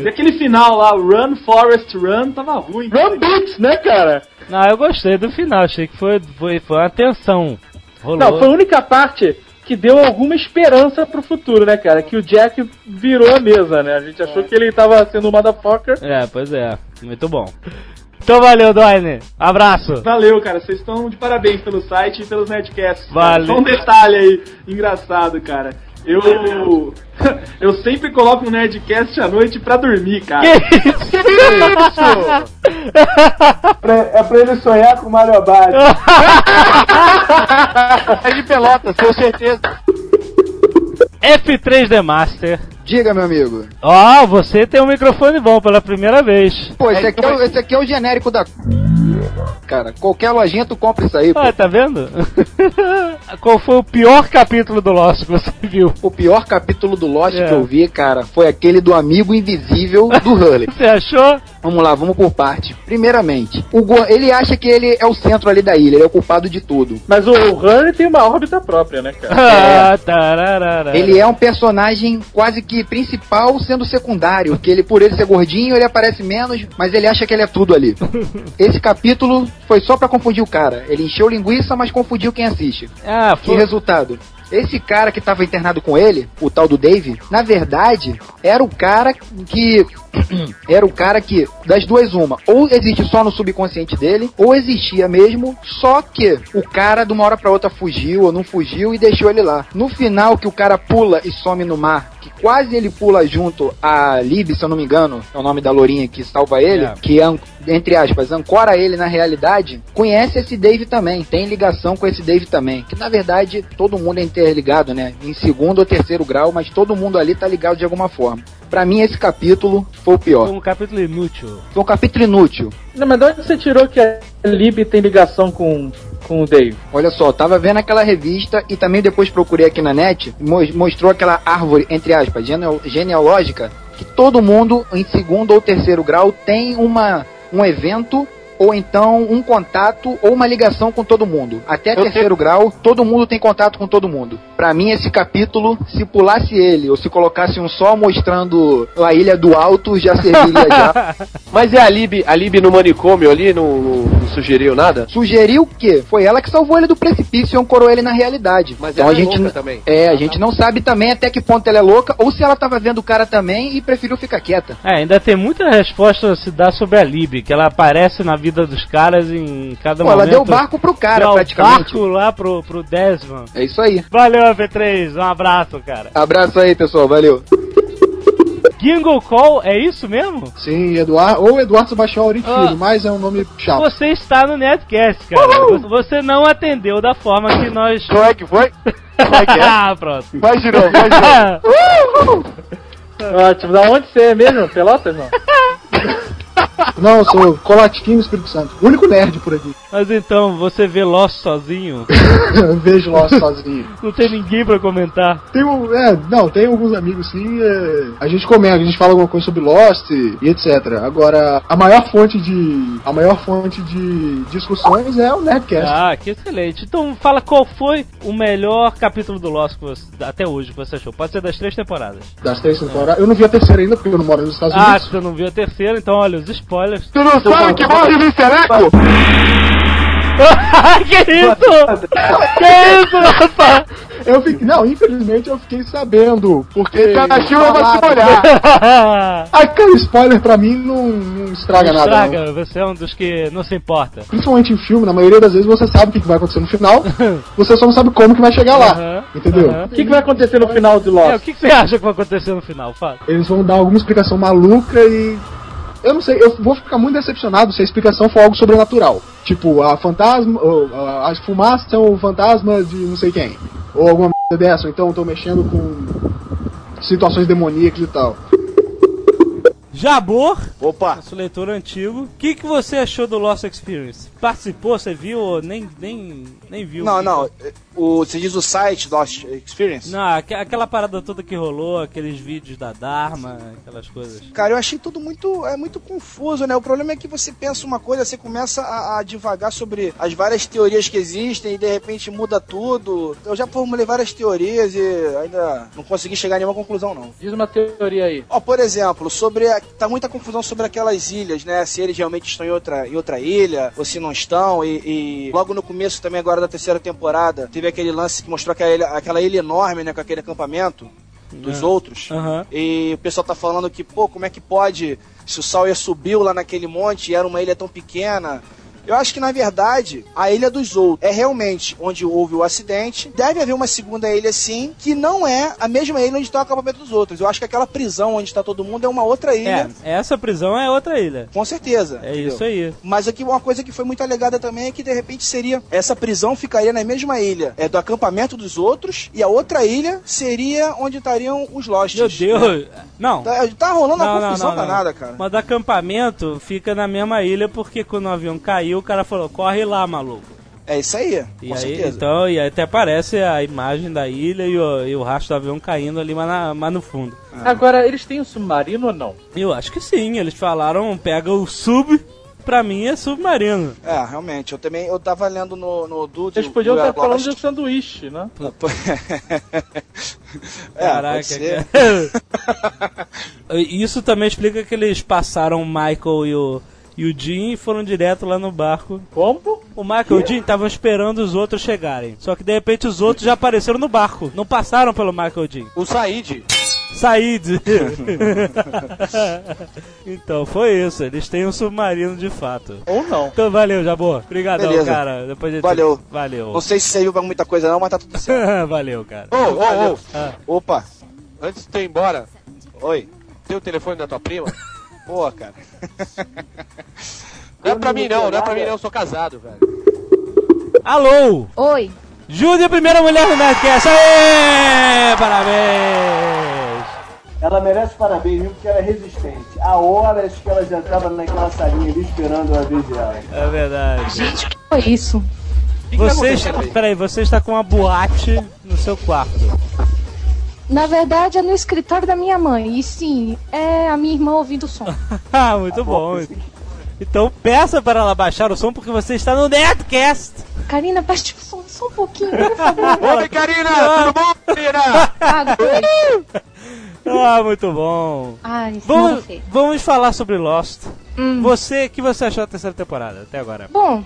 E aquele final lá, Run, Forest, Run, tava ruim. Run Boots, né, cara? Não, eu gostei do final, achei que foi, foi, foi uma tensão. Rolou. Não, foi a única parte que deu alguma esperança pro futuro, né, cara? Que o Jack virou a mesa, né? A gente achou que ele tava sendo um motherfucker. É, pois é. Muito bom. Então valeu, Doine. Abraço. Valeu, cara. Vocês estão de parabéns pelo site e pelos Netcasts. Valeu. Só um detalhe aí, engraçado, cara. Eu. Eu sempre coloco um Nerdcast à noite pra dormir, cara. Pra- é pra ele sonhar com o Mario Abad. É de Pelotas, com certeza. F3D Master. Diga, meu amigo. Ó, você tem um microfone bom pela primeira vez. Pô, esse aqui, é, o- esse aqui é o genérico da. Cara, qualquer lojinha tu compra isso aí, pô. Ah, tá vendo? Qual foi o pior capítulo do Lost que você viu? O pior capítulo do Lost É. que eu vi, cara, foi aquele do amigo invisível do Hurley. Você achou? Vamos lá, vamos por parte. Primeiramente, o Go- ele acha que ele é o centro ali da ilha, ele é o culpado de tudo. Mas o Hurley tem uma órbita própria, né, cara? Ah, tararara. Ele é um personagem quase que principal sendo secundário, que ele por ele ser gordinho, ele aparece menos, mas ele acha que ele é tudo ali. Esse capítulo foi só pra confundir o cara. Ele encheu linguiça, mas confundiu quem assiste. Ah, Que foi. resultado? Esse cara que tava internado com ele, o tal do Dave, na verdade, era o cara que. era o cara que, das duas, uma, ou existe só no subconsciente dele, ou existia mesmo, só que o cara de uma hora pra outra fugiu ou não fugiu e deixou ele lá. No final, que o cara pula e some no mar, que quase ele pula junto a Lib, se eu não me engano, é o nome da lourinha que salva ele, É. que entre aspas, ancora ele na realidade, conhece esse Dave também, tem ligação com esse Dave também. Que na verdade todo mundo é interligado, né? Em segundo ou terceiro grau, mas todo mundo ali tá ligado de alguma forma. Pra mim, esse capítulo foi o Foi pior. um capítulo inútil. Foi um capítulo inútil. Não, mas de onde você tirou que a Lib tem ligação com, com o Dave? Olha só, tava vendo aquela revista e também depois procurei aqui na net, mo- mostrou aquela árvore, entre aspas, genealógica, que todo mundo em segundo ou terceiro grau tem uma, um evento ou então um contato ou uma ligação com todo mundo. Até Eu terceiro grau, todo mundo tem contato com todo mundo. Pra mim, esse capítulo, se pulasse ele ou se colocasse um só mostrando a ilha do alto, já serviria já. Mas é a Lib, a Lib no manicômio ali, não, não- não sugeriu nada? Sugeriu que foi ela que salvou ele do precipício e ancorou ele na realidade. Mas então ela a é gente louca n- também. É, a gente não sabe também até que ponto ela é louca ou se ela tava vendo o cara também e preferiu ficar quieta. É, ainda tem muita resposta a se dar sobre a Lib, que ela aparece na vida dos caras em cada Pô, ela momento. deu barco pro cara, Deu praticamente. barco lá pro, pro Desmond. É isso aí. Valeu, AP3, um abraço, cara. Abraço aí, pessoal, valeu. Gingle Call, é isso mesmo? Sim, Eduardo, ou Eduardo Sebastião Aurim Ah. Filho, mas é um nome chato. Você está no Netcast, cara. Você não atendeu da forma que nós. Como é que foi? Como é que é? ah, pronto. Faz de novo, faz de novo. Ótimo, da onde você é mesmo? Pelotas, não? Não, eu sou Colatinho Espírito Santo. O único nerd por aqui. Mas então, você vê Lost sozinho? Vejo Lost sozinho. Não tem ninguém pra comentar. Tem um, é, não, tem alguns amigos sim. é, a gente comenta, a gente fala alguma coisa sobre Lost e, e etc. Agora, a maior fonte de. A maior fonte de discussões é o Nerdcast. Ah, que excelente. Então fala qual foi o melhor capítulo do Lost que você- até hoje que você achou. Pode ser das três temporadas. Das três temporadas. Eu não vi a terceira ainda, porque eu não moro nos Estados Ah, Unidos. você não viu a terceira, então olha os spoilers. Tu não sabe que morre no Seleco? que isso? que isso, rapaz? Eu fiquei, não, infelizmente eu fiquei sabendo, porque Tá na chuva, vai se molhar. Aquele spoiler pra mim não, não estraga nada. não. Estraga, você é um dos que não se importa. Principalmente em filme, na maioria das vezes você sabe o que vai acontecer no final, você só não sabe como que vai chegar lá. Entendeu? O que, que vai acontecer no final de Lost? É, o que, que você acha que vai acontecer no final? Fala. Eles vão dar alguma explicação maluca e. Eu não sei, eu vou ficar muito decepcionado se a explicação for algo sobrenatural. Tipo, a fantasma. As fumaças são o fantasma de não sei quem. Ou alguma merda dessa, ou então eu tô mexendo com situações demoníacas e tal. Jabor, Opa! nosso leitor antigo. O que, que você achou do Lost Experience? Participou, você viu ou nem, nem, nem viu? Não, não. O, você diz o site Lost Experience? Não, aque- aquela parada toda que rolou, aqueles vídeos da Dharma, aquelas coisas. Cara, eu achei tudo muito, é muito confuso, né? O problema é que você pensa uma coisa, você começa a, a divagar sobre as várias teorias que existem e de repente muda tudo. Eu já formulei várias teorias e ainda não consegui chegar a nenhuma conclusão, não. Diz uma teoria aí. Ó, por exemplo, sobre a, tá muita confusão sobre aquelas ilhas, né? Se eles realmente estão em outra, em outra ilha ou se não estão. E, e logo no começo também agora da terceira temporada teve aquele lance que mostrou aquela ilha, aquela ilha enorme, né? Com aquele acampamento dos É. outros. Aham. E o pessoal tá falando que, pô, como é que pode? Se o Sawyer subiu lá naquele monte e era uma ilha tão pequena. Eu acho que, na verdade, a Ilha dos Outros é realmente onde houve o acidente. Deve haver uma segunda ilha, sim, que não é a mesma ilha onde está o acampamento dos outros. Eu acho que aquela prisão onde está todo mundo é uma outra ilha. É, essa prisão é outra ilha. Com certeza. É entendeu? isso aí. Mas aqui uma coisa que foi muito alegada também é que de repente seria essa prisão ficaria na mesma ilha, é do acampamento dos outros e a outra ilha seria onde estariam os Losts. Meu Deus! Não. Tá, tá rolando Não, uma confusão não, não. danada, cara. Mas do acampamento fica na mesma ilha porque quando o avião caiu, o cara falou, corre lá, maluco. É isso aí, E com aí, certeza. então, e aí até aparece a imagem da ilha e o, e o rastro do avião caindo ali, mas, na- mas no fundo. Agora, eles têm um submarino ou não? Eu acho que sim, eles falaram, pega o sub, pra mim é submarino. É, realmente, eu também eu tava lendo no, no Dude. Eles podiam estar falando Lost. de um sanduíche, né? É, Caraca. Isso também explica que eles passaram o Michael e o, e o Jim foram direto lá no barco. Como? O Michael e o Jim estavam esperando os outros chegarem. Só que de repente os outros já apareceram no barco. Não passaram pelo Michael e o Jim. O Said. Said. então, foi isso. Eles têm um submarino de fato. Ou não. Então valeu, Jabor. Obrigadão, Beleza. cara. Depois a gente... Valeu. Valeu. Não sei se serviu pra muita coisa não, mas tá tudo certo. valeu, cara. Ô, ô, ô. Opa. Antes de tu ir embora, Oi. tem o telefone da tua prima? Pô, cara. Não é pra mim não, não é pra mim não, eu sou casado, velho. Alô! Oi. Júlia, a primeira mulher do Nerdcast. Aê! Parabéns! Ela merece parabéns mesmo porque ela é resistente. Há horas que ela já estava naquela salinha ali esperando a vez dela. É verdade. Gente, que foi isso? Você está, peraí, você está com uma boate no seu quarto. Na verdade, é no escritório da minha mãe. E sim, é a minha irmã ouvindo o som. Ah, muito bom. Então peça para ela baixar o som porque você está no Nerdcast. Karina, baixe o som só um pouquinho, por favor. Oi, Karina! Tudo bom, Karina? Ah, Ah, muito bom. Ai, Vamos, vamos falar sobre Lost. Hum. Você, o que você achou da terceira temporada até agora? Bom,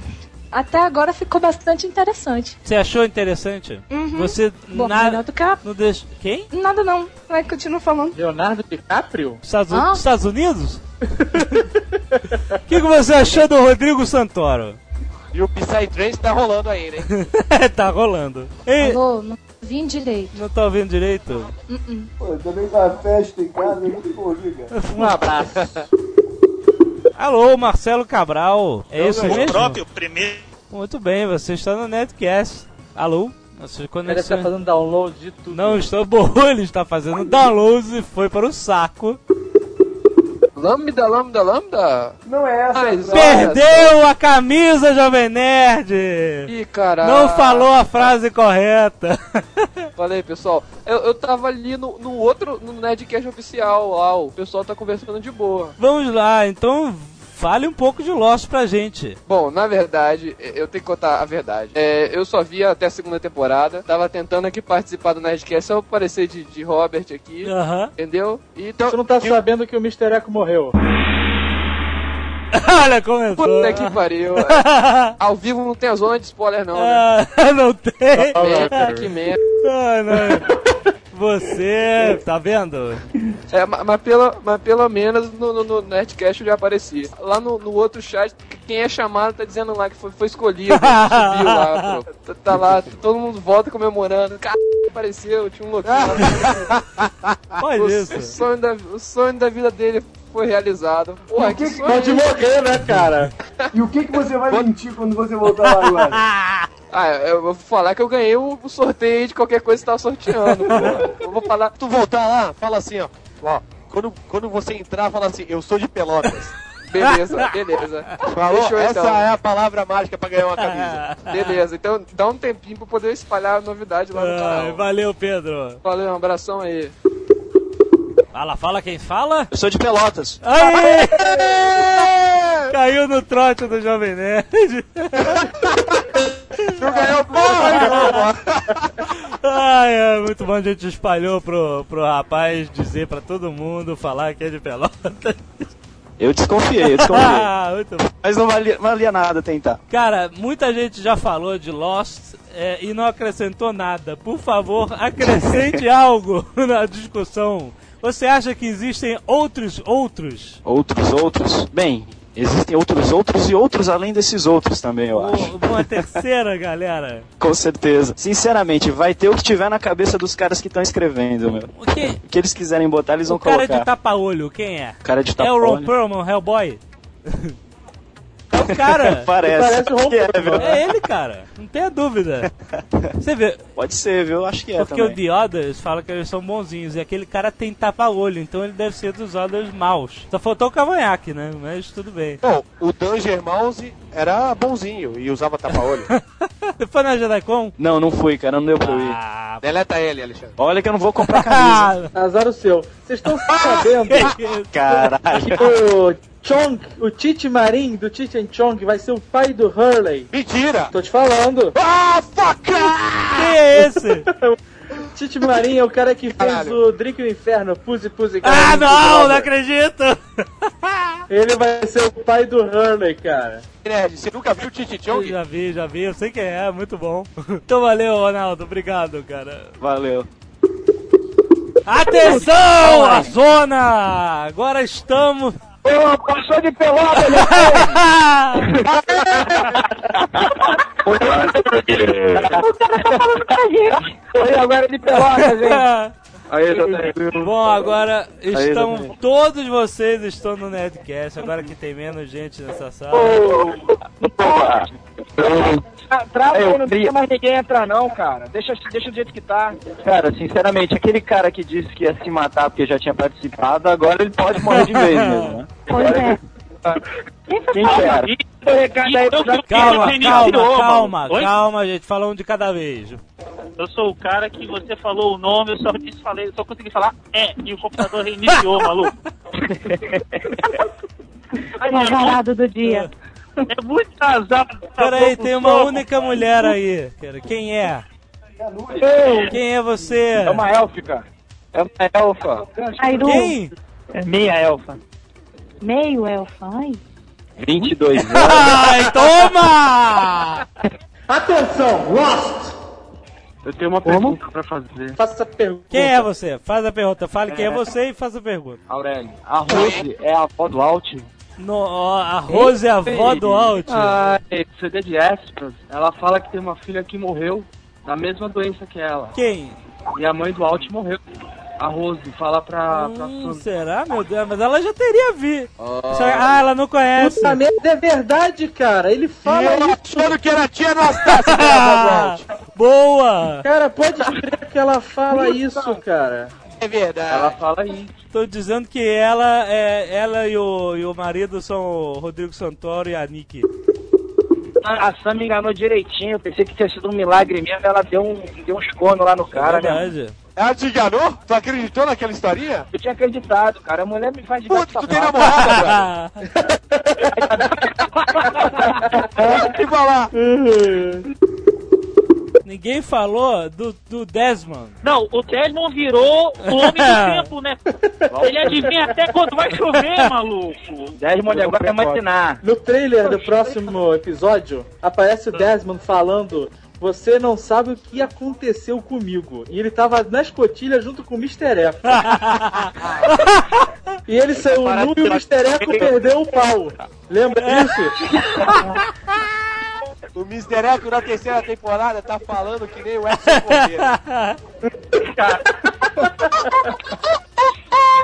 até agora ficou bastante interessante. Você achou interessante? Uhum. Você Bom, nada melhor do que a... não deixa quem? Nada não. Vai, continua falando. Leonardo DiCaprio? Estados, Ah. Estados Unidos? O que, que você achou do Rodrigo Santoro? E o Psytrance tá rolando ainda, hein? tá rolando. Ei, Alô, não vim direito. não tá ouvindo direito? Uh-uh. Pô, também com a festa em casa, eu não cara. Um abraço. Alô, Marcelo Cabral. É isso o mesmo? próprio primeiro. Muito bem, você está no Netcast. Alô? Nossa Ele está fazendo download de tudo. Não estou bom, ele está fazendo downloads e foi para o saco. Lambda, lambda, lambda? Não é essa. Mas, Perdeu a camisa, Jovem Nerd! Ih, caralho. Não falou a frase correta. Falei, pessoal. Eu, eu tava ali no, no outro, no Nerdcast oficial lá, o pessoal tá conversando de boa. Vamos lá, então fale um pouco de Lost pra gente. Bom, na verdade, eu tenho que contar a verdade. É, eu só vi até a segunda temporada. Tava tentando aqui participar do Nerdcast, só aparecer de, de Robert aqui. Aham. Entendeu? E então, Você não tá sabendo que o Mr. Echo morreu. Olha, começou. Puta que pariu. É, Ao vivo não tem a zona de spoiler, não. Né? Ah, não tem. Merda, que merda. Ah, não. Você, tá vendo? É, ma- mas, pelo, mas pelo menos no, no, no Nerdcast eu já apareci. Lá no, no outro chat, quem é chamado tá dizendo lá que foi, foi escolhido. subiu lá, pô. Tá, tá lá, todo mundo volta comemorando. Caralho, apareceu, tinha um louquinho. Olha o, isso. O sonho, da, o sonho da vida dele foi realizado. Porra, que, que que sonho pode morrer, né, cara? E o que, que você vai mentir quando você voltar lá agora? Ah, eu vou falar que eu ganhei o, sorteio de qualquer coisa que você tava sorteando. pô. Eu vou falar. Tu voltar lá, fala assim, ó. Ó, quando, quando você entrar, fala assim, eu sou de Pelotas. Beleza, beleza. Falou? Fechou, Essa então. é a palavra mágica pra ganhar uma camisa. Beleza, então dá um tempinho pra poder espalhar a novidade lá no canal. valeu, Pedro. Valeu, um abração aí. Fala, fala quem fala. Eu sou de Pelotas. Aê! Caiu no trote do Jovem Nerd. Tu ganhou porra, Ai, é muito bom, a gente espalhou pro, pro rapaz dizer pra todo mundo falar que é de Pelotas. Eu desconfiei, eu desconfiei. Ah, muito bom. Mas não valia, valia nada tentar. Cara, muita gente já falou de Lost é, e não acrescentou nada. Por favor, acrescente algo na discussão. Você acha que existem outros outros? Outros, outros. Bem, existem outros, outros e outros além desses outros também, eu acho. Uma terceira, galera? Com certeza. Sinceramente, vai ter o que tiver na cabeça dos caras que estão escrevendo, meu. O que? O que eles quiserem botar, eles vão O cara colocar. de tapa-olho, quem é? O cara de É o Ron tapa-olho. Perlman, Hellboy? É o cara. Parece. Parece Que é? É ele, cara. Não tenha dúvida. Você vê, Pode ser, viu? Acho que é porque também. o The Others fala que eles são bonzinhos e aquele cara tem tapa-olho, então ele deve ser dos Others maus. Só faltou o cavanhaque, né? Mas tudo bem. Bom, o Danger Mouse era bonzinho e usava tapa-olho. Depois na JediCon? Não, não fui, cara, não deu pra eu ir. Ah, Deleta ele, Alexandre. Olha que eu não vou comprar camisa. Azar o seu. Vocês estão sabendo Caralho. que o Chong, o Tite Marim do Tite and Chong vai ser o pai do Hurley? Mentira! Tô te falando. Ah, fuck! Quem é esse? Tite Marim é o cara que fez o Drink no Inferno, Pussy Pussy Ah, não, não acredito! Ele vai ser o pai do Hurley, cara. Nerd, você nunca viu o Titi Eu Chong? já vi, já vi, eu sei quem é, muito bom. Então valeu, Ronaldo, obrigado, cara. Valeu. Atenção, a zona! Agora estamos. Ô, passou de pelota, Oi, agora de pelota, gente. Aí, JR. Bom, agora estão. Todos vocês estão no Nerdcast, agora que tem menos gente nessa sala. Trava Eu aí, não queria- deixa mais ninguém entrar não, cara. Deixa, deixa do jeito que tá. Cara, sinceramente, aquele cara que disse que ia se matar porque já tinha participado, agora ele pode morrer de vez mesmo, né? Pois é. Quem que era? Calma, calma, iniciou, calma, mano. Oi? calma, gente, fala um de cada vez. Eu sou o cara que você falou o nome, eu só disse, falei, só consegui falar é, e o computador reiniciou, maluco. Azarado do dia. É muito azar. Peraí, tem uma única mulher aí. cara. Quem é? Quem é você? É uma élfica. É uma elfa. Quem? É meia elfa. Meio elfa, ai. 22 anos. Ai, toma! Atenção, Lost! Eu tenho uma pergunta pra fazer. Faça a pergunta. Quem é você? Faz a pergunta. Fale quem é você e faça a pergunta. Aurélio, a Rose é a avó do Alt? No, a Rose é a avó do Alt. Ah, CD de Astros, ela fala que tem uma filha que morreu da mesma doença que ela. Quem? E a mãe do Alt morreu. A Rose fala pra, pra Hum, Sônia. será, meu Deus? Mas ela já teria vi. Ah, ela não conhece. Puta merda, é verdade, cara. Ele fala eu isso. achando que era tia Anastácia. Boa! Cara, pode crer que ela fala isso, cara. É verdade. Ela fala aí. Tô dizendo que ela, é, ela e, o, e o marido são o Rodrigo Santoro e a Nick. A Sam me enganou direitinho, eu pensei que tinha sido um milagre mesmo, ela deu, um, deu uns cornos lá no cara, né? Ela te enganou? Tu acreditou naquela historinha? Eu tinha acreditado, cara. A mulher me faz de gato tu tem namorada, eu te falar. Ninguém falou do, do Desmond. Não, o Desmond virou o homem do tempo, né? Ele adivinha até quando vai chover, maluco. Desmond agora vai macinar. No trailer do próximo episódio, aparece o Desmond falando. Você não sabe o que aconteceu comigo. E ele tava na escotilha junto com o Mr. Echo. e ele saiu nu e o Mr. Echo perdeu o pau. Lembra disso? O Mr. Echo na terceira temporada tá falando que nem o Edson Correia.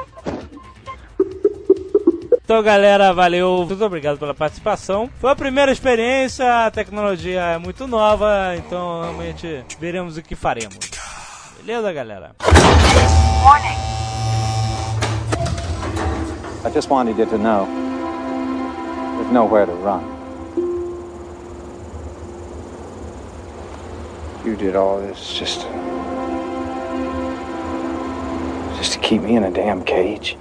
Então, galera, valeu. Muito obrigado pela participação. Foi a primeira experiência, a tecnologia é muito nova, então realmente veremos o que faremos. Beleza, galera? I just wanted you to know there's nowhere to run. You did all this just to, just to keep me in a damn cage.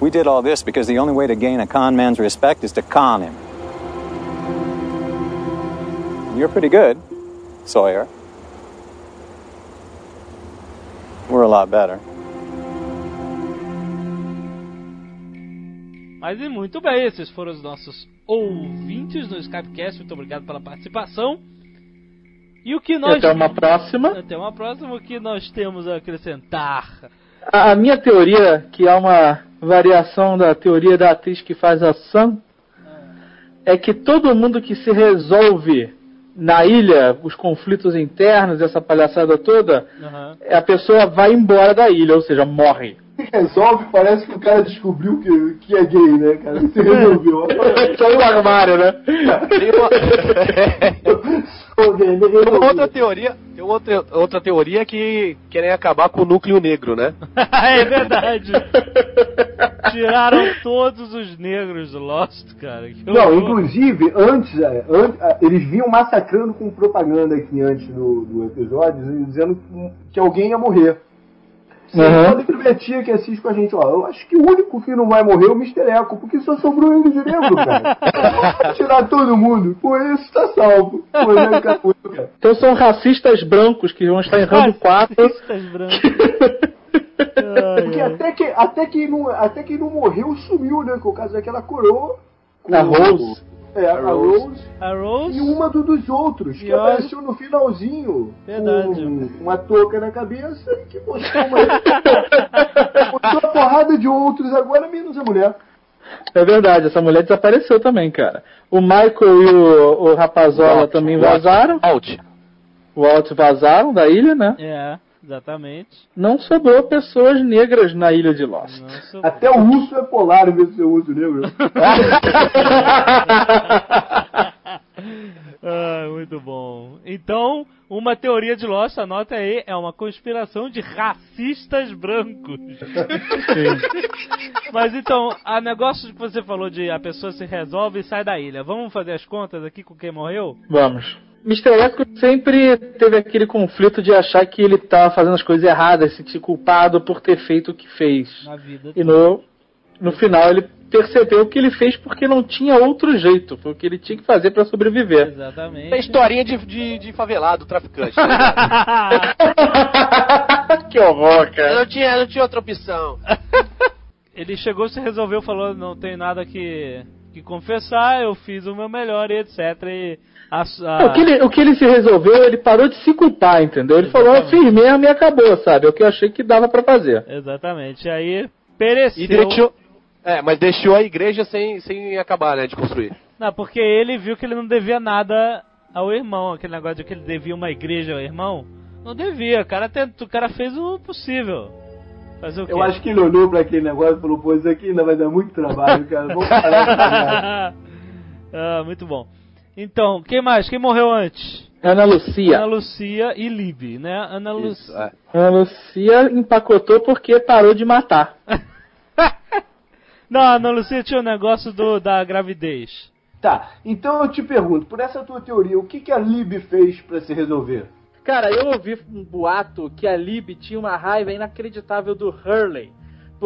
We did all this because the only way to gain a con man's respect is to con him. And you're pretty good, Sawyer. We're a lot better. Mas e muito bem, esses foram os nossos ouvintes no Skypecast. Muito obrigado pela participação. E o que nós. até uma próxima. Até uma próxima. O que nós temos a acrescentar? A a minha teoria, que é uma variação da teoria da atriz que faz a Sam, é que todo mundo que se resolve na ilha, os conflitos internos, essa palhaçada toda, a pessoa vai embora da ilha, ou seja, morre. Resolve, parece que o cara descobriu que, que é gay, né, cara? Se resolveu. Saiu do armário, né? Outra teoria, tem outra, outra teoria que querem acabar com o núcleo negro, né? é verdade. Tiraram todos os negros do Lost, cara. Que Não, horror. inclusive, antes, é, an- é, eles vinham massacrando com propaganda aqui antes do, do episódio, dizendo que alguém ia morrer. Uhum. pode prometer que assiste com a gente, ó. Eu acho que o único que não vai morrer é o Mr. Echo, porque só sobrou ele de negro, cara. Tirar todo mundo. Com isso tá salvo. Com ele puto, cara. Então são racistas brancos que vão estar Rambo 4. Racistas brancos. Porque até, que, até, que não, até que não morreu, sumiu, né? Com o caso daquela coroa. com Rose. É, a, Rose. A Rose. E uma do, dos outros, que E olha- apareceu no finalzinho. Verdade. Com uma touca na cabeça e que mostrou uma. mostrou uma porrada de outros agora, menos a mulher. É verdade, essa mulher desapareceu também, cara. O Michael e o, o Rapazola também vazaram. Alt. O Alt vazaram da ilha, né? É, exatamente. Não sobrou pessoas negras na ilha de Lost. Até o urso é polar em vez de ser urso negro. Ah, muito bom. Então, uma teoria de Lost, anota aí, é uma conspiração de racistas brancos. Mas então, a negócio que você falou de a pessoa se resolve e sai da ilha. Vamos fazer as contas aqui com quem morreu? Vamos. Mr. Echo sempre teve aquele conflito de achar que ele tá fazendo as coisas erradas, se sentir culpado por ter feito o que fez. Na vida. E no, no final ele percebeu que ele fez porque não tinha outro jeito. Foi o que ele tinha que fazer pra sobreviver. Exatamente. É historinha de, de, de favelado, traficante. que horror, Eu não tinha, não tinha outra opção. Ele chegou, se resolveu, falou: não tem nada que, que confessar, eu fiz o meu melhor e etc. E a, a- O, que ele, o que ele se resolveu, ele parou de se culpar, entendeu? Ele falou, eu fiz mesmo e acabou, sabe? É o que eu achei que dava pra fazer. Exatamente. Aí pereceu. E deixou. É, mas deixou a igreja sem, sem acabar, né, de construir. Não, porque ele viu que ele não devia nada ao irmão. Aquele negócio de que ele devia uma igreja ao irmão. Não devia. O cara, tentou, o cara fez o possível. Fazer o quê? Eu acho que ele olhou pra aquele negócio e falou, pô, isso aqui ainda vai dar muito trabalho, cara. Vamos parar de ah, muito bom. Então, quem mais? Quem morreu antes? Ana Lucia. Ana Lucia e Lib, né? Ana Lucia. Ana Lucia empacotou porque parou de matar. Não, a Ana Lucia tinha o negócio do, da gravidez. Tá, então eu te pergunto, por essa tua teoria, o que, que a Lib fez pra se resolver? Cara, eu ouvi um boato que a Lib tinha uma raiva inacreditável do Hurley.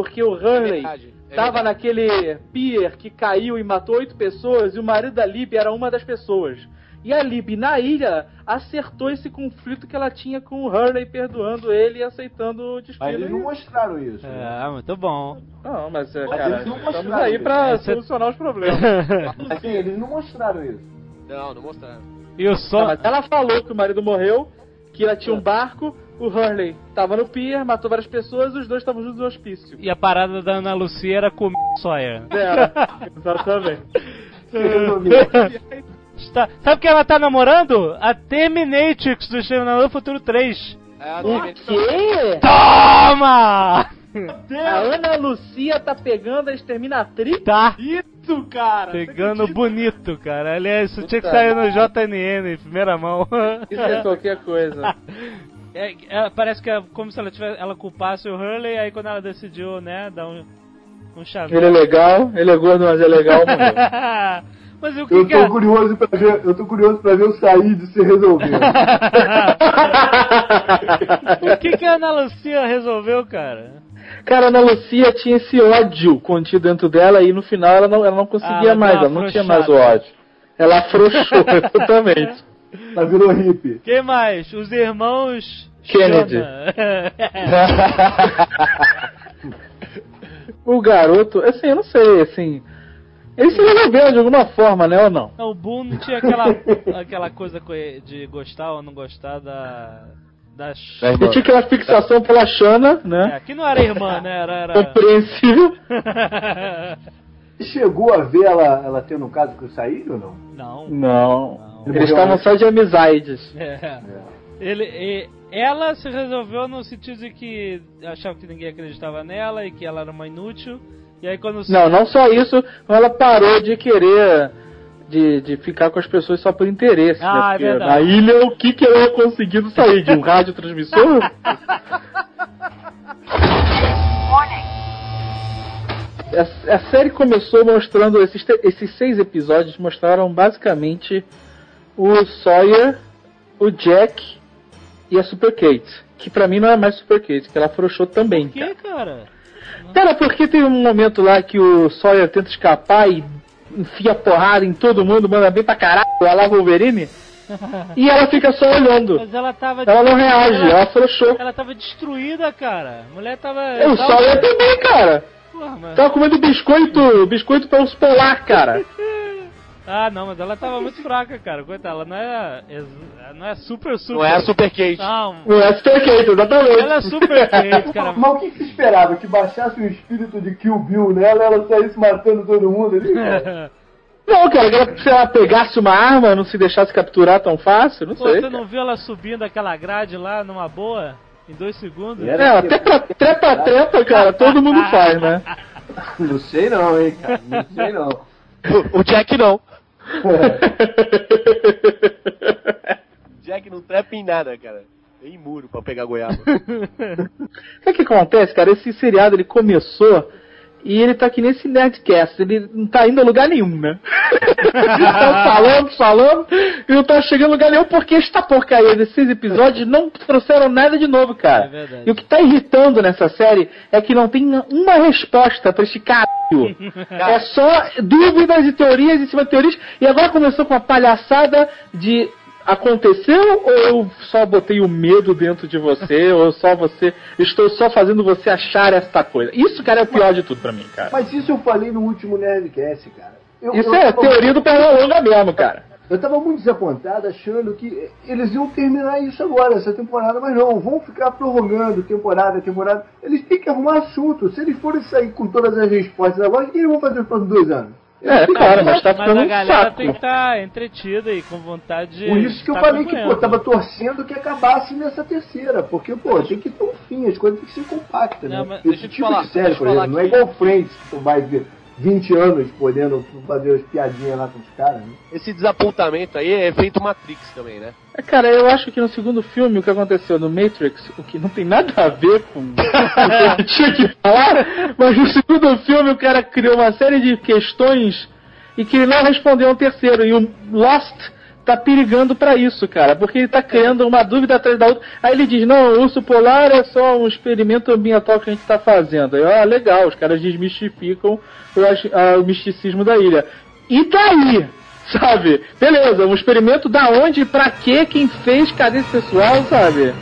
Porque o Hurley verdade, é tava verdade. naquele pier que caiu e matou oito pessoas e o marido da Lib era uma das pessoas. E a Lib, na ilha, acertou esse conflito que ela tinha com o Hurley, perdoando ele e aceitando o destino. Mas eles não mostraram isso. né? É, muito bom. Não, mas, é, Mas cara, eles não estamos mostraram aí isso. pra É, solucionar os problemas. Assim, eles não mostraram isso. Não, não mostraram. E o Não, só. mas ela falou que o marido morreu, que ela tinha um barco, o Hurley tava no pier, matou várias pessoas e os dois estavam juntos no hospício. E a parada da Ana Lucia era comer Sawyer. Era, exatamente. Está- Sabe quem ela tá namorando? A Terminatrix do Exterminador Futuro 3. É, O quê? Toma! A Ana Lucia tá pegando a exterminatriz? Tá. Isso, cara! Pegando bonito, cara. Aliás, isso tinha que sair no JNN, em primeira mão. Isso é qualquer coisa. É, é, parece que é como se ela tivesse, ela culpasse o Hurley, aí quando ela decidiu, né, dar um, um chaveiro. Ele é legal, ele é gordo, mas é legal. Mas o que, Eu que tô é? curioso pra ver, eu tô curioso pra ver o Said se resolver. o que, que a Ana Lucia resolveu, cara? Cara, a Ana Lucia tinha esse ódio contido dentro dela e no final ela não, ela não conseguia Ah, mais, deu ela não tinha mais o ódio. Ela afrouxou, exatamente. Ela virou hippie. Quem mais? Os irmãos Kennedy. O garoto, assim, eu não sei, assim. Ele se resolveu de alguma forma, né, ou não? Não, o Boone tinha aquela, aquela coisa co- de gostar ou não gostar da. da Sh- Ele tinha aquela fixação pela Xana, É, né? que não era irmã, né? Era. era... Compreensível. Chegou a ver ela, ela tendo um caso com o Said ou não? Não. Não. Ele Eles estavam só de amizades. É. Ele, e- ela se resolveu no sentido de que achava que ninguém acreditava nela e que ela era uma inútil. E aí quando Não, não só isso, ela parou de querer de, de ficar com as pessoas só por interesse. Ah, né? é. Na ilha, o que, que ela ia conseguindo sair? De um radiotransmissor? A, a série começou mostrando esses, esses seis episódios mostraram basicamente o Sawyer, o Jack e a Super Kate. Que pra mim não é mais Super Kate, que ela afrouxou também. Por que, cara? Cara, porque tem um momento lá que o Sawyer tenta escapar e enfia porrada em todo mundo, manda bem pra caralho, a lá Wolverine, e ela fica só olhando. Mas ela tava. Ela não reage, ela afrouxou. Ela tava destruída, cara. A mulher tava. É, o Sawyer também, cara. Porra, mas- Tava comendo biscoito, biscoito para os polar, cara. Ah, não, mas ela tava muito fraca, cara. Coitada, ela não é. Não é super super. Não é a Super Kate. Não. Não é Super Kate, exatamente. Ela é super Kate, cara. Mas o que, você esperava? Que baixasse o espírito de Kill Bill nela e ela saísse matando todo mundo ali? cara? Não, cara, que ela, se ela pegasse uma arma, não se deixasse capturar tão fácil, não Pô, sei. você não viu ela subindo aquela grade lá numa boa? Em dois segundos? É, até pra trepa, trepa, cara, todo mundo faz, né? Não sei não, hein, cara. Não sei não. O, o Jack não. Jack não trepa em nada, cara. Tem muro pra pegar goiaba. O que acontece, cara? Esse seriado ele começou e ele tá aqui nesse Nerdcast. Ele não tá indo a lugar nenhum, né? tá falando, falando e não tá chegando a lugar nenhum porque esta porcaria desses episódios não trouxeram nada de novo, cara. É verdade. E o que tá irritando nessa série é que não tem uma resposta pra esse caralho. É só dúvidas e teorias em cima de teorias. E agora começou com a palhaçada de aconteceu ou eu só botei o medo dentro de você ou só você estou só fazendo você achar esta coisa. Isso, cara, é o pior de tudo pra mim, cara. Mas isso eu falei no último Nerdcast, cara. Eu- Isso eu é tava- teoria do Pernalonga mesmo, cara. Eu tava muito desapontado achando que eles iam terminar isso agora, essa temporada, mas não, vão ficar prorrogando temporada, temporada. Eles têm que arrumar assunto. Se eles forem sair com todas as respostas agora, o que eles vão fazer nos próximos dois anos? É, cara, mas tá Mas ficando a um galera saco. tem que estar entretida e com vontade de. Por isso que eu tá falei que, pô, tava torcendo que acabasse nessa terceira, porque, pô, tem que ter um fim, as coisas têm que ser compactas, Não, né? mas Esse deixa eu te tipo falar, de série, por exemplo, não é igual Friends, que tu vai ver 20 anos podendo fazer as piadinhas lá com os caras, né? Esse desapontamento aí é efeito Matrix também, né? É, Cara, eu acho que no segundo filme o que aconteceu no Matrix, o que não tem nada a ver com o que eu tinha que falar, mas no segundo filme o cara criou uma série de questões e que ele não respondeu ao terceiro. E o Lost tá perigando pra isso, cara, porque ele tá criando uma dúvida atrás da outra. Aí ele diz: Não, o urso polar é só um experimento ambiental que a gente tá fazendo. Aí, ah, legal, os caras desmistificam o, o misticismo da ilha. E daí? Sabe? Beleza, um experimento da onde, pra quê, quem fez, cadê esse pessoal, sabe?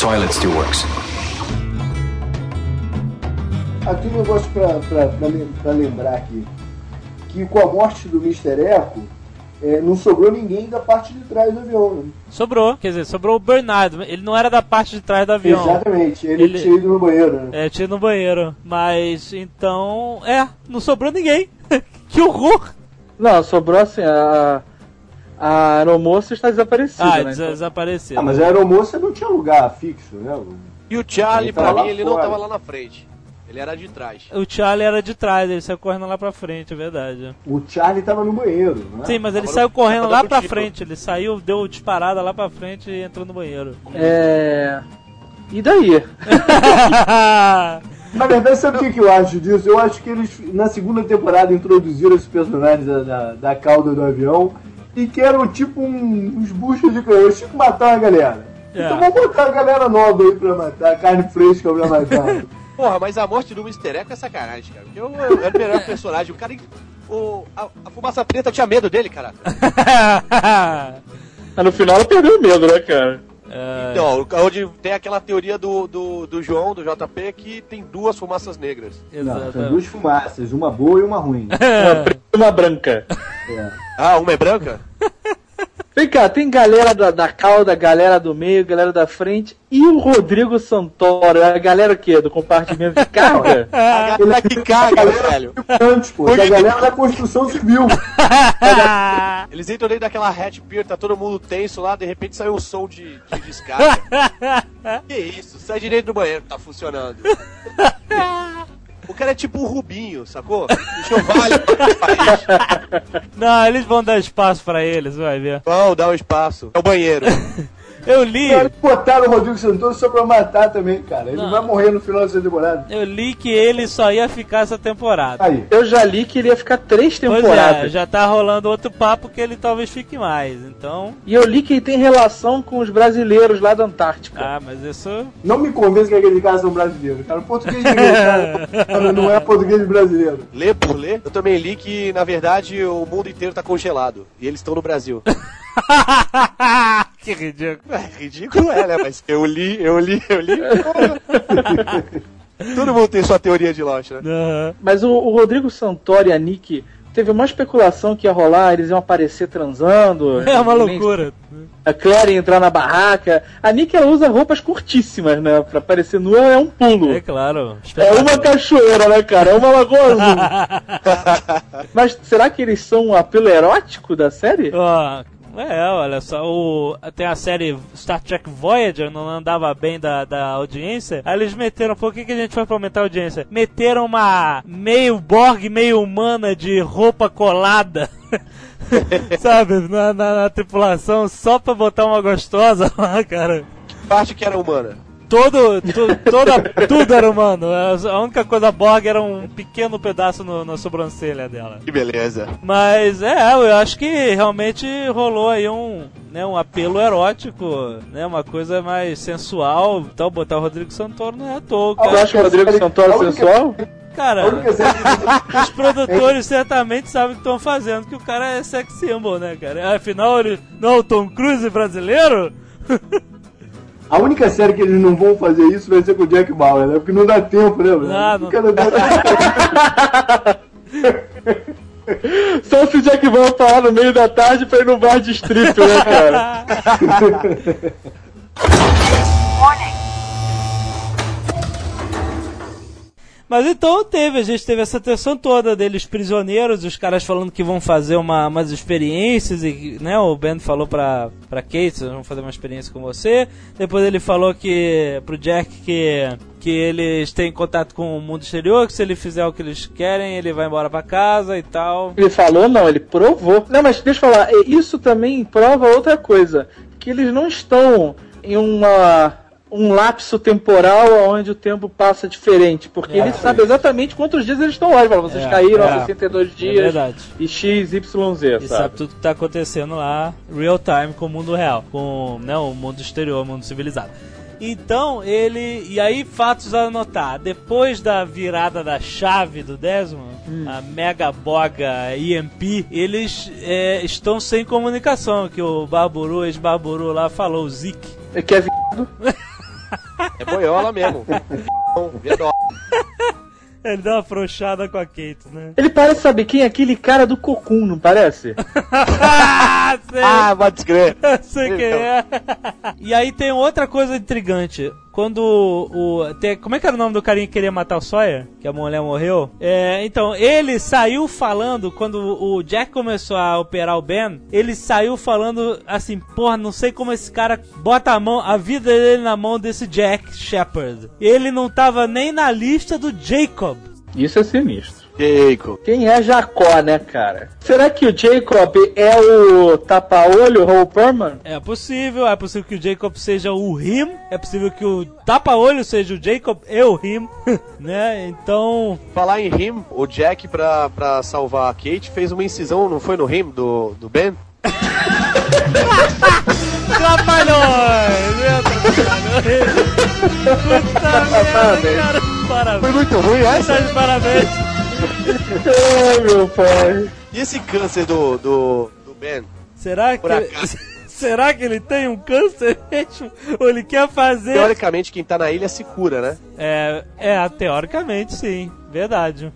Toilet still works. Aqui um negócio pra, pra, pra, pra lembrar aqui. Que com a morte do Mr. Echo, é, não sobrou ninguém da parte de trás do avião, né? Sobrou, quer dizer, sobrou o Bernardo. Ele não era da parte de trás do avião. Exatamente, ele, tinha ido no banheiro, né? É, tinha ido no banheiro. Mas, então, é, não sobrou ninguém. que horror! Não, sobrou assim, a, a aeromoça está desaparecida, Ah, né? Então- desapareceu. Ah, mas a aeromoça não tinha lugar fixo, né? E o Charlie, Ele pra mim, ele não fora. tava lá na frente. Ele era de trás. O Charlie era de trás, ele saiu correndo lá pra frente, é verdade. O Charlie tava no banheiro, né? Sim, mas ele Tava saiu no- correndo tava lá pra tiro. frente. Ele saiu, deu disparada lá pra frente e entrou no banheiro. É. E daí? Na verdade, sabe o que, que eu acho disso? Eu acho que eles, na segunda temporada, introduziram esses personagens da, da, da cauda do avião e que eram tipo um- uns buchos de canhão. Tipo matar uma galera. É. Então vamos botar a galera nova aí pra matar, carne fresca pra matar. Porra, mas a morte do Mr. Echo é sacanagem, cara. Porque eu, eu era o melhor personagem. O cara. O, a, a fumaça preta tinha medo dele, cara. Mas no final ela perdeu o medo, né, cara? Então, onde tem aquela teoria do, do, do João, do JP, que tem duas fumaças negras. Não, são duas fumaças, uma boa e uma ruim. Uma preta e uma branca. Ah, uma é branca? Vem cá, tem galera da, da cauda, galera do meio, galera da frente e o Rodrigo Santoro, a galera o quê? Do compartimento de carga? A galera que caga, velho. Antes, pô, da galera da construção civil. Eles entram dentro daquela hatch pier, tá todo mundo tenso lá, de repente sai um som de, de descarga. que isso? Sai direito do banheiro, tá funcionando. O cara é tipo um Rubinho, sacou? Vale Não, eles vão dar espaço pra eles, vai ver. Vão dar um espaço. É o banheiro. Eu li. Cara, botaram o Rodrigo Santoro só pra matar também, cara. Ele Não. vai morrer no final dessa temporada. Eu li que ele só ia ficar essa temporada. Aí. Eu já li que ele ia ficar três Pois temporadas. é, já tá rolando outro papo que ele talvez fique mais, então... E eu li que ele tem relação com os brasileiros lá da Antártica. Ah, mas isso... Não me convence que aqueles caras são brasileiros, cara. O português de cara, cara, não é português brasileiro. Lê por ler. Eu também li que, na verdade, o mundo inteiro tá congelado. E eles estão no Brasil. que ridículo. É, ridículo é, né? Mas eu li, eu li, eu li. Todo mundo tem sua teoria de Lost, né? Mas o, o Rodrigo Santoro e a Nick teve uma especulação que ia rolar, eles iam aparecer transando. É uma loucura. A Claire ia entrar na barraca. A Nick ela usa roupas curtíssimas, né? Pra parecer nua é um pulo. É claro. É uma cachoeira, né, cara? É uma lagoa azul. Mas será que eles são um apelo erótico da série? Ó, é, olha só, o, tem a série Star Trek Voyager, não andava bem da, da audiência. Aí eles meteram, por que, que a gente foi pra aumentar a audiência? Meteram uma meio Borg, meio humana de roupa colada. Sabe, na, na, na tripulação, só pra botar uma gostosa lá, cara. Parte que era humana. Todo, tu, toda, tudo era humano. A única coisa Borg era um pequeno pedaço no, na sobrancelha dela. Que beleza. Mas é, eu acho que realmente rolou aí um, né, um apelo erótico, né, uma coisa mais sensual. Então botar o Rodrigo Santoro não é à toa. Você acha o Rodrigo Santoro sensual? Cara, os produtores certamente sabem o que estão fazendo, que o cara é sex symbol, né, cara? Afinal, ele não é o Tom Cruise brasileiro? A única série que eles não vão fazer isso vai ser com o Jack Bauer, né? Porque não dá tempo, né? mano? Ah, não. Só se o Jack Bauer falar no meio da tarde pra ir no bar de strip, né, cara? Mas então teve, a gente teve essa tensão toda deles prisioneiros, os caras falando que vão fazer uma, umas experiências e, né, o Ben falou pra, pra Kate, vamos fazer uma experiência com você. Depois ele falou que, pro Jack que, que eles têm contato com o mundo exterior, que se ele fizer o que eles querem, ele vai embora pra casa e tal. Ele falou, não, ele provou. Não, mas deixa eu falar, isso também prova outra coisa. Que eles não estão em uma um lapso temporal onde o tempo passa diferente, porque É, ele sabe exatamente quantos dias eles estão lá. Ele fala, vocês É, caíram é. há 62 É dias verdade. e X, Y, Z, E sabe? sabe tudo que tá acontecendo lá, real time, com o mundo real, com né, o mundo exterior, o mundo civilizado. Então ele. E aí, fatos a anotar. Depois da virada da chave do Desmond, a Mega Boga EMP, eles é, estão sem comunicação. Que o Baburu, ex-Baburu lá falou, o Zik. É que é viado. É boiola mesmo. Viadola. Ele deu uma frouxada com a Kate, né? Ele parece saber quem é aquele cara do Cocum, não parece? ah. Ah, pode crer. sei quem é. E aí tem outra coisa intrigante. Quando o. tem- como é que era o nome do carinha que queria matar o Sawyer? Que a mulher morreu? É, então, ele saiu falando, quando o Jack começou a operar o Ben, ele saiu falando assim, porra, não sei como esse cara bota a mão, a vida dele na mão desse Jack Shepard. Ele não tava nem na lista do Jacob. Isso é sinistro. Jacob. Quem é Jacó, né, cara? Será que o Jacob é o tapa-olho, Hole Perman? É possível, é possível que o Jacob seja o Him, é possível que o tapa-olho seja o Jacob e o Him, né? Então. Falar em rim, o Jack, pra, pra salvar a Kate, fez uma incisão, não foi no rim do, do Ben? Trapalhões! Puta merda, cara! Parabéns! Foi muito ruim essa? Tá de parabéns! Ai, meu pai. E esse câncer do, do, do Ben? Será que. Por acaso. Será que ele tem um câncer mesmo? Ou ele quer fazer. Teoricamente, quem tá na ilha se cura, né? É, é, teoricamente sim, verdade.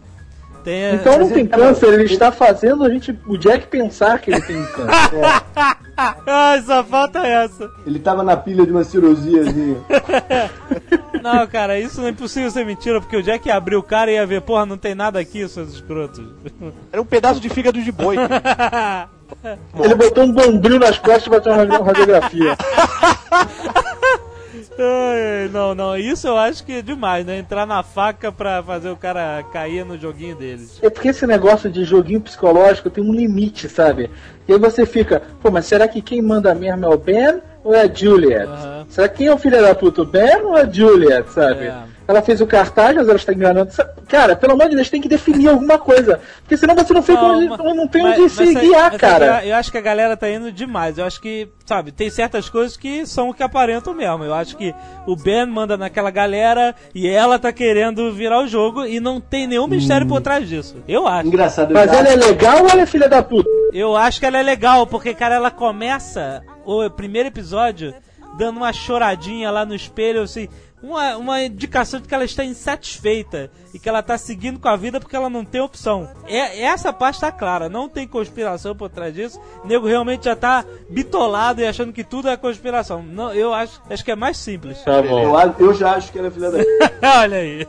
Tem, Então não tem câncer, ele está fazendo a gente, o Jack pensar que ele tem câncer. Ai, só falta essa. Ele tava na pilha de uma cirurgiazinha. Não, cara, isso não é impossível ser mentira, porque o Jack ia abrir o cara e ia ver, porra, não tem nada aqui, seus escrotos. Era um pedaço de fígado de boi. Ele botou um bombril nas costas e bateu uma radiografia. Ai, não, não, isso eu acho que é demais, né? Entrar na faca pra fazer o cara cair no joguinho deles. É porque esse negócio de joguinho psicológico tem um limite, sabe? E aí você fica, pô, mas será que quem manda mesmo é o Ben ou é a Juliet? Será que quem é o filho da puta, o Ben ou a Juliet, sabe? Ela fez o cartaz, mas ela está enganando. Cara, pelo amor de Deus, tem que definir alguma coisa. Porque senão você não, fica onde, não tem onde se mas, guiar, mas cara. Eu, eu acho que a galera tá indo demais. Eu acho que, sabe, tem certas coisas que são o que aparentam mesmo. Eu acho que o Ben manda naquela galera e ela tá querendo virar o jogo e não tem nenhum mistério por trás disso. Eu acho. Engraçado. Mas ela é legal ou ela é filha da puta? Eu acho que ela é legal, porque, cara, ela começa o primeiro episódio dando uma choradinha lá no espelho, assim, uma, uma indicação de que ela está insatisfeita e que ela está seguindo com a vida porque ela não tem opção. É, essa parte tá clara, não tem conspiração por trás disso. O nego realmente já tá bitolado e achando que tudo é conspiração. Não, eu acho, acho que é mais simples. Tá bom. Eu, eu já acho que ela é filha da Olha aí.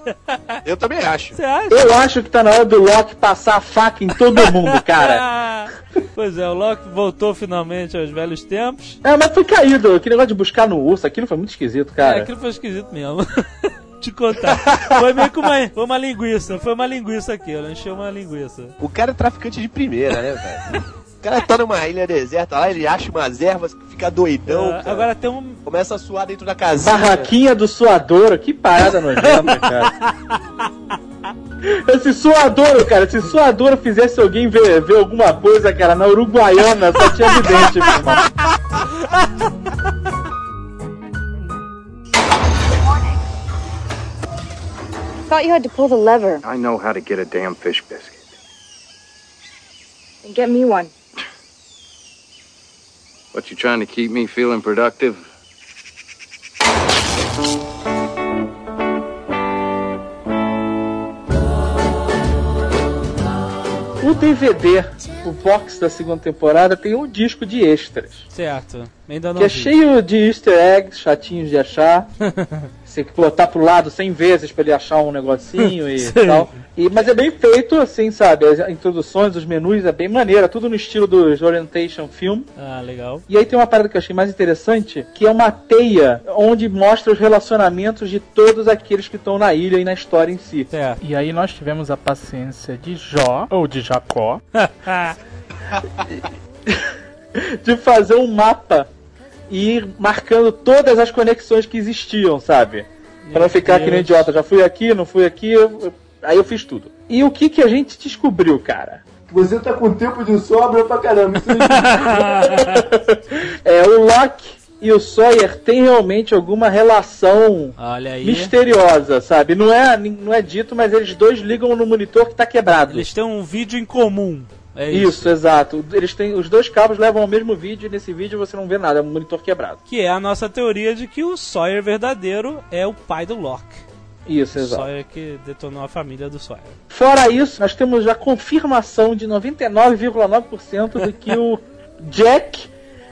Eu também acho. Você acha? Eu acho que tá na hora do Loki passar a faca em todo mundo, cara. pois é, o Loki voltou finalmente aos velhos tempos. É, mas foi caído. Aquele negócio de buscar no urso, aquilo foi muito esquisito, É, cara. aquilo foi esquisito mesmo. Te contar. Foi meio que uma, foi uma linguiça. Foi uma linguiça aqui, eu encheu uma linguiça. O cara é traficante de primeira, né, velho? O cara tá numa ilha deserta lá, ele acha umas ervas, fica doidão. É, agora tem um. Começa a suar dentro da casinha. Barraquinha do suadouro, que parada nojenta, cara. Esse suadouro, cara, se suadouro fizesse alguém ver, ver alguma coisa, cara, na Uruguaiana, só tinha vidente, meu irmão. Thought you had to pull the lever. I know how to get a damn fish biscuit. Then get me one. What, you trying to keep me feeling productive? O DVD o box da segunda temporada tem um disco de extras. Certo. Ainda não que é vi. cheio de easter eggs, chatinhos de achar. Você tem que botar pro lado 100 vezes pra ele achar um negocinho e tal. E, mas é bem feito, assim, sabe? As introduções, os menus, é bem maneiro. é Tudo no estilo dos Orientation Film. Ah, legal. E aí tem uma parada que eu achei mais interessante, que é uma teia onde mostra os relacionamentos de todos aqueles que estão na ilha e na história em si. E aí nós tivemos a paciência de Jó, ou de Jacó, de fazer um mapa e ir marcando todas as conexões que existiam, sabe? Pra não ficar que nem idiota, já fui aqui, não fui aqui, eu- aí eu fiz tudo. E o que que a gente descobriu, cara? Você tá com tempo de sobra pra caramba. É, o Locke e o Sawyer têm realmente alguma relação Olha aí. misteriosa, sabe? Não é, não é dito, mas eles dois ligam no monitor que tá quebrado. Eles têm um vídeo em comum. É isso. isso. exato. Eles têm os dois cabos levam ao mesmo vídeo e nesse vídeo você não vê nada, é um monitor quebrado. Que é a nossa teoria de que o Sawyer verdadeiro é o pai do Locke. Isso, O exato. Sawyer que detonou a família do Sawyer. Fora isso, nós temos a confirmação de 99,9% de que o Jack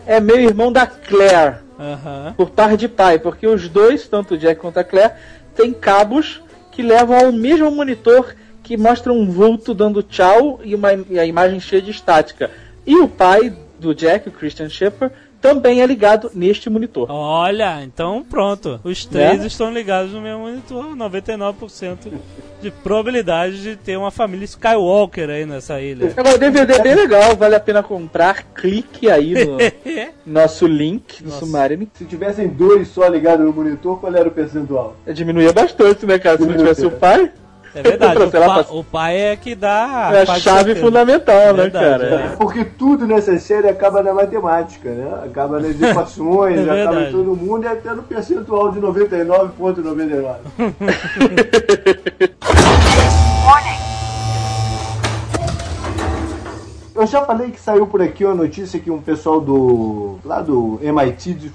é meu irmão da Claire. Por par de pai, porque os dois, tanto o Jack quanto a Claire, têm cabos que levam ao mesmo monitor que mostra um vulto dando tchau e, uma, e a imagem cheia de estática. E o pai do Jack, o Christian Shepard, também é ligado neste monitor. Olha, então pronto. Os três Né? estão ligados no mesmo monitor. 99% de probabilidade de ter uma família Skywalker aí nessa ilha. Agora, o DVD é bem legal, vale a pena comprar. Clique aí no nosso link do Submarine. Se tivessem dois só ligados no monitor, qual era o percentual? Diminuía bastante, né, cara? Se não tivesse o pai. É verdade, o, pa- o pai é que dá É a chave fundamental, né, Verdade, cara? é. Porque tudo nessa série acaba na matemática, né? Acaba nas equações, É acaba em todo mundo e até no percentual de 99,99. Eu já falei que saiu por aqui uma notícia que um pessoal do lá do MIT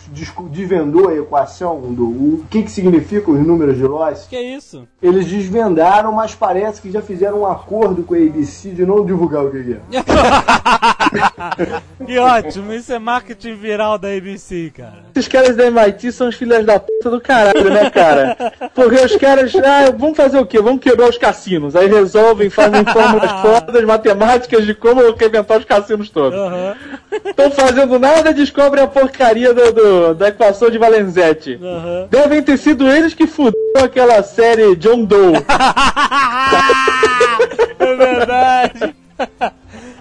desvendou a equação do o que que significa os números de Lost. Que é isso? Eles desvendaram, mas parece que já fizeram um acordo com a ABC de não divulgar o que que é. Que ótimo, isso é marketing viral da ABC, cara. Esses caras da MIT são os filhos da puta do caralho, né, cara? Porque os caras, ah, vamos fazer o quê? Vamos quebrar os cassinos. Aí resolvem, fazem fórmulas fodas, matemáticas de como arrebentar os cassinos todos. Estão fazendo nada, descobrem a porcaria do, do- da equação de Valenzetti. Devem ter sido eles que fuderam aquela série John Doe. É verdade.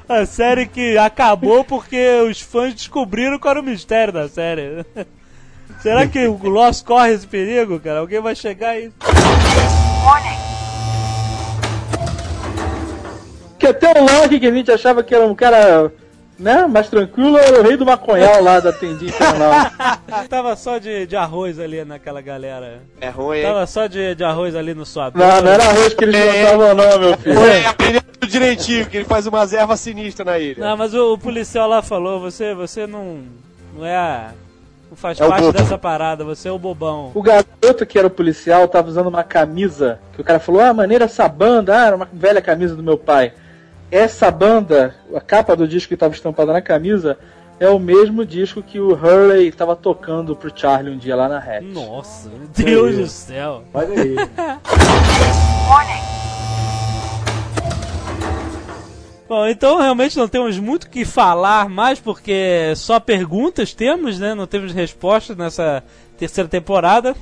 A série que acabou porque os fãs descobriram qual era o mistério da série. Será que o Lost corre esse perigo, cara? Alguém vai chegar e. Que até o Locke, que a gente achava que era um cara, né, mais tranquilo, era o rei do maconhal lá da tendinha infernal. Tava só de, de arroz ali naquela galera. É ruim, hein? Tava só de, de arroz ali no suador. Não, não era arroz que eles botavam não, meu filho. É, aprendeu tudo direitinho, que ele faz umas ervas sinistras na ilha. Não, mas o, o policial lá falou, você, você não. não é a. não faz É parte bobo. dessa parada, você é o bobão. O garoto que era o policial tava usando uma camisa que o cara falou: Ah, maneira essa banda, ah, era uma velha camisa do meu pai. Essa banda, a capa do disco que estava estampada na camisa, é o mesmo disco que o Hurley estava tocando pro Charlie um dia lá na Hatch. Nossa, meu Deus do céu. Olha aí. Bom, então realmente não temos muito o que falar mais, porque só perguntas temos, né? Não temos respostas nessa terceira temporada.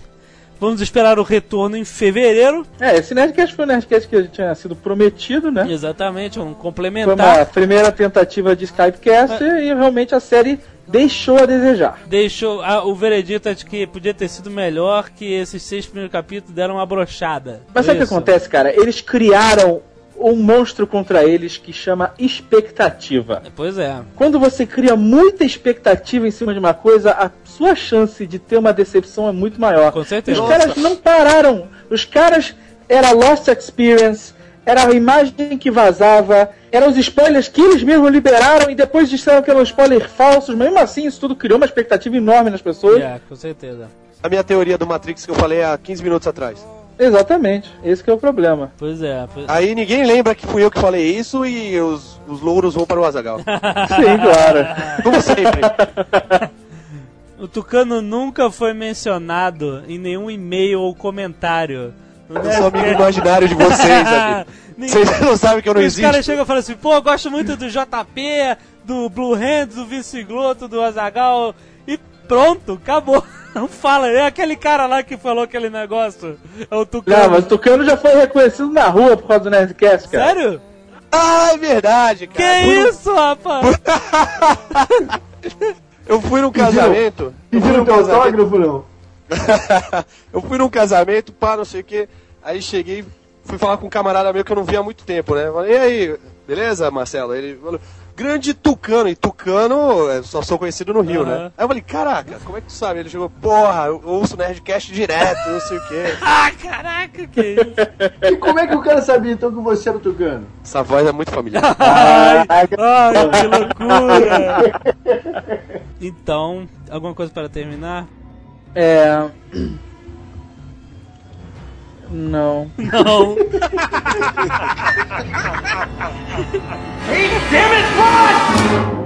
Vamos esperar o retorno em fevereiro. É, esse Nerdcast foi um Nerdcast que tinha sido prometido, né? Exatamente, um Foi uma complementar. primeira tentativa de Skypecast e realmente a série deixou a desejar. Deixou ah, o veredito é de que podia ter sido melhor, que esses seis primeiros capítulos deram uma brochada. Mas sabe o que acontece, cara? Eles criaram um monstro contra eles que chama expectativa. Pois é. Quando você cria muita expectativa em cima de uma coisa, a sua chance de ter uma decepção é muito maior. Com certeza. Os caras não pararam. Os caras era Lost Experience, era a imagem que vazava, eram os spoilers que eles mesmos liberaram e depois disseram que eram spoilers falsos. Mesmo assim, isso tudo criou uma expectativa enorme nas pessoas. É, com certeza. A minha teoria do Matrix que eu falei há 15 minutos atrás. Exatamente, esse que é o problema. Pois é. Pois... Aí ninguém lembra que fui eu que falei isso e os, os louros vão para o Azagal. Sim, claro. Como sempre. O Tucano nunca foi mencionado em nenhum e-mail ou comentário. Eu sou amigo imaginário de vocês, amigo. Vocês não sabem que eu não Os existo. caras chegam e falam assim, pô, eu gosto muito do JP, do Blue Hand, do Vince Gloto, do Azagal e pronto, acabou. Não fala, é aquele cara lá que falou aquele negócio. É o Tucano. Não, mas o Tucano já foi reconhecido na rua por causa do Nerdcast, cara. Sério? Ah, é verdade, Que cara. Fui num- isso, rapaz? Eu fui num casamento. Pediram teu autógrafo, não? eu fui num casamento, pá, não sei o que. Aí cheguei, fui falar com um camarada meu que eu não via há muito tempo, né? Falei, e aí, beleza, Marcelo? Ele falou, grande Tucano. E Tucano, eu só sou conhecido no Rio, né? Aí eu falei, caraca, como é que tu sabe? Ele chegou, porra, eu ouço Nerdcast direto, não sei o que. ah, caraca, que isso? E como é que o cara sabia então que você era o Tucano? Essa voz é muito familiar. Ai, ai, que loucura! Então, alguma coisa para terminar? É. Não. No. Hey, damn it, run!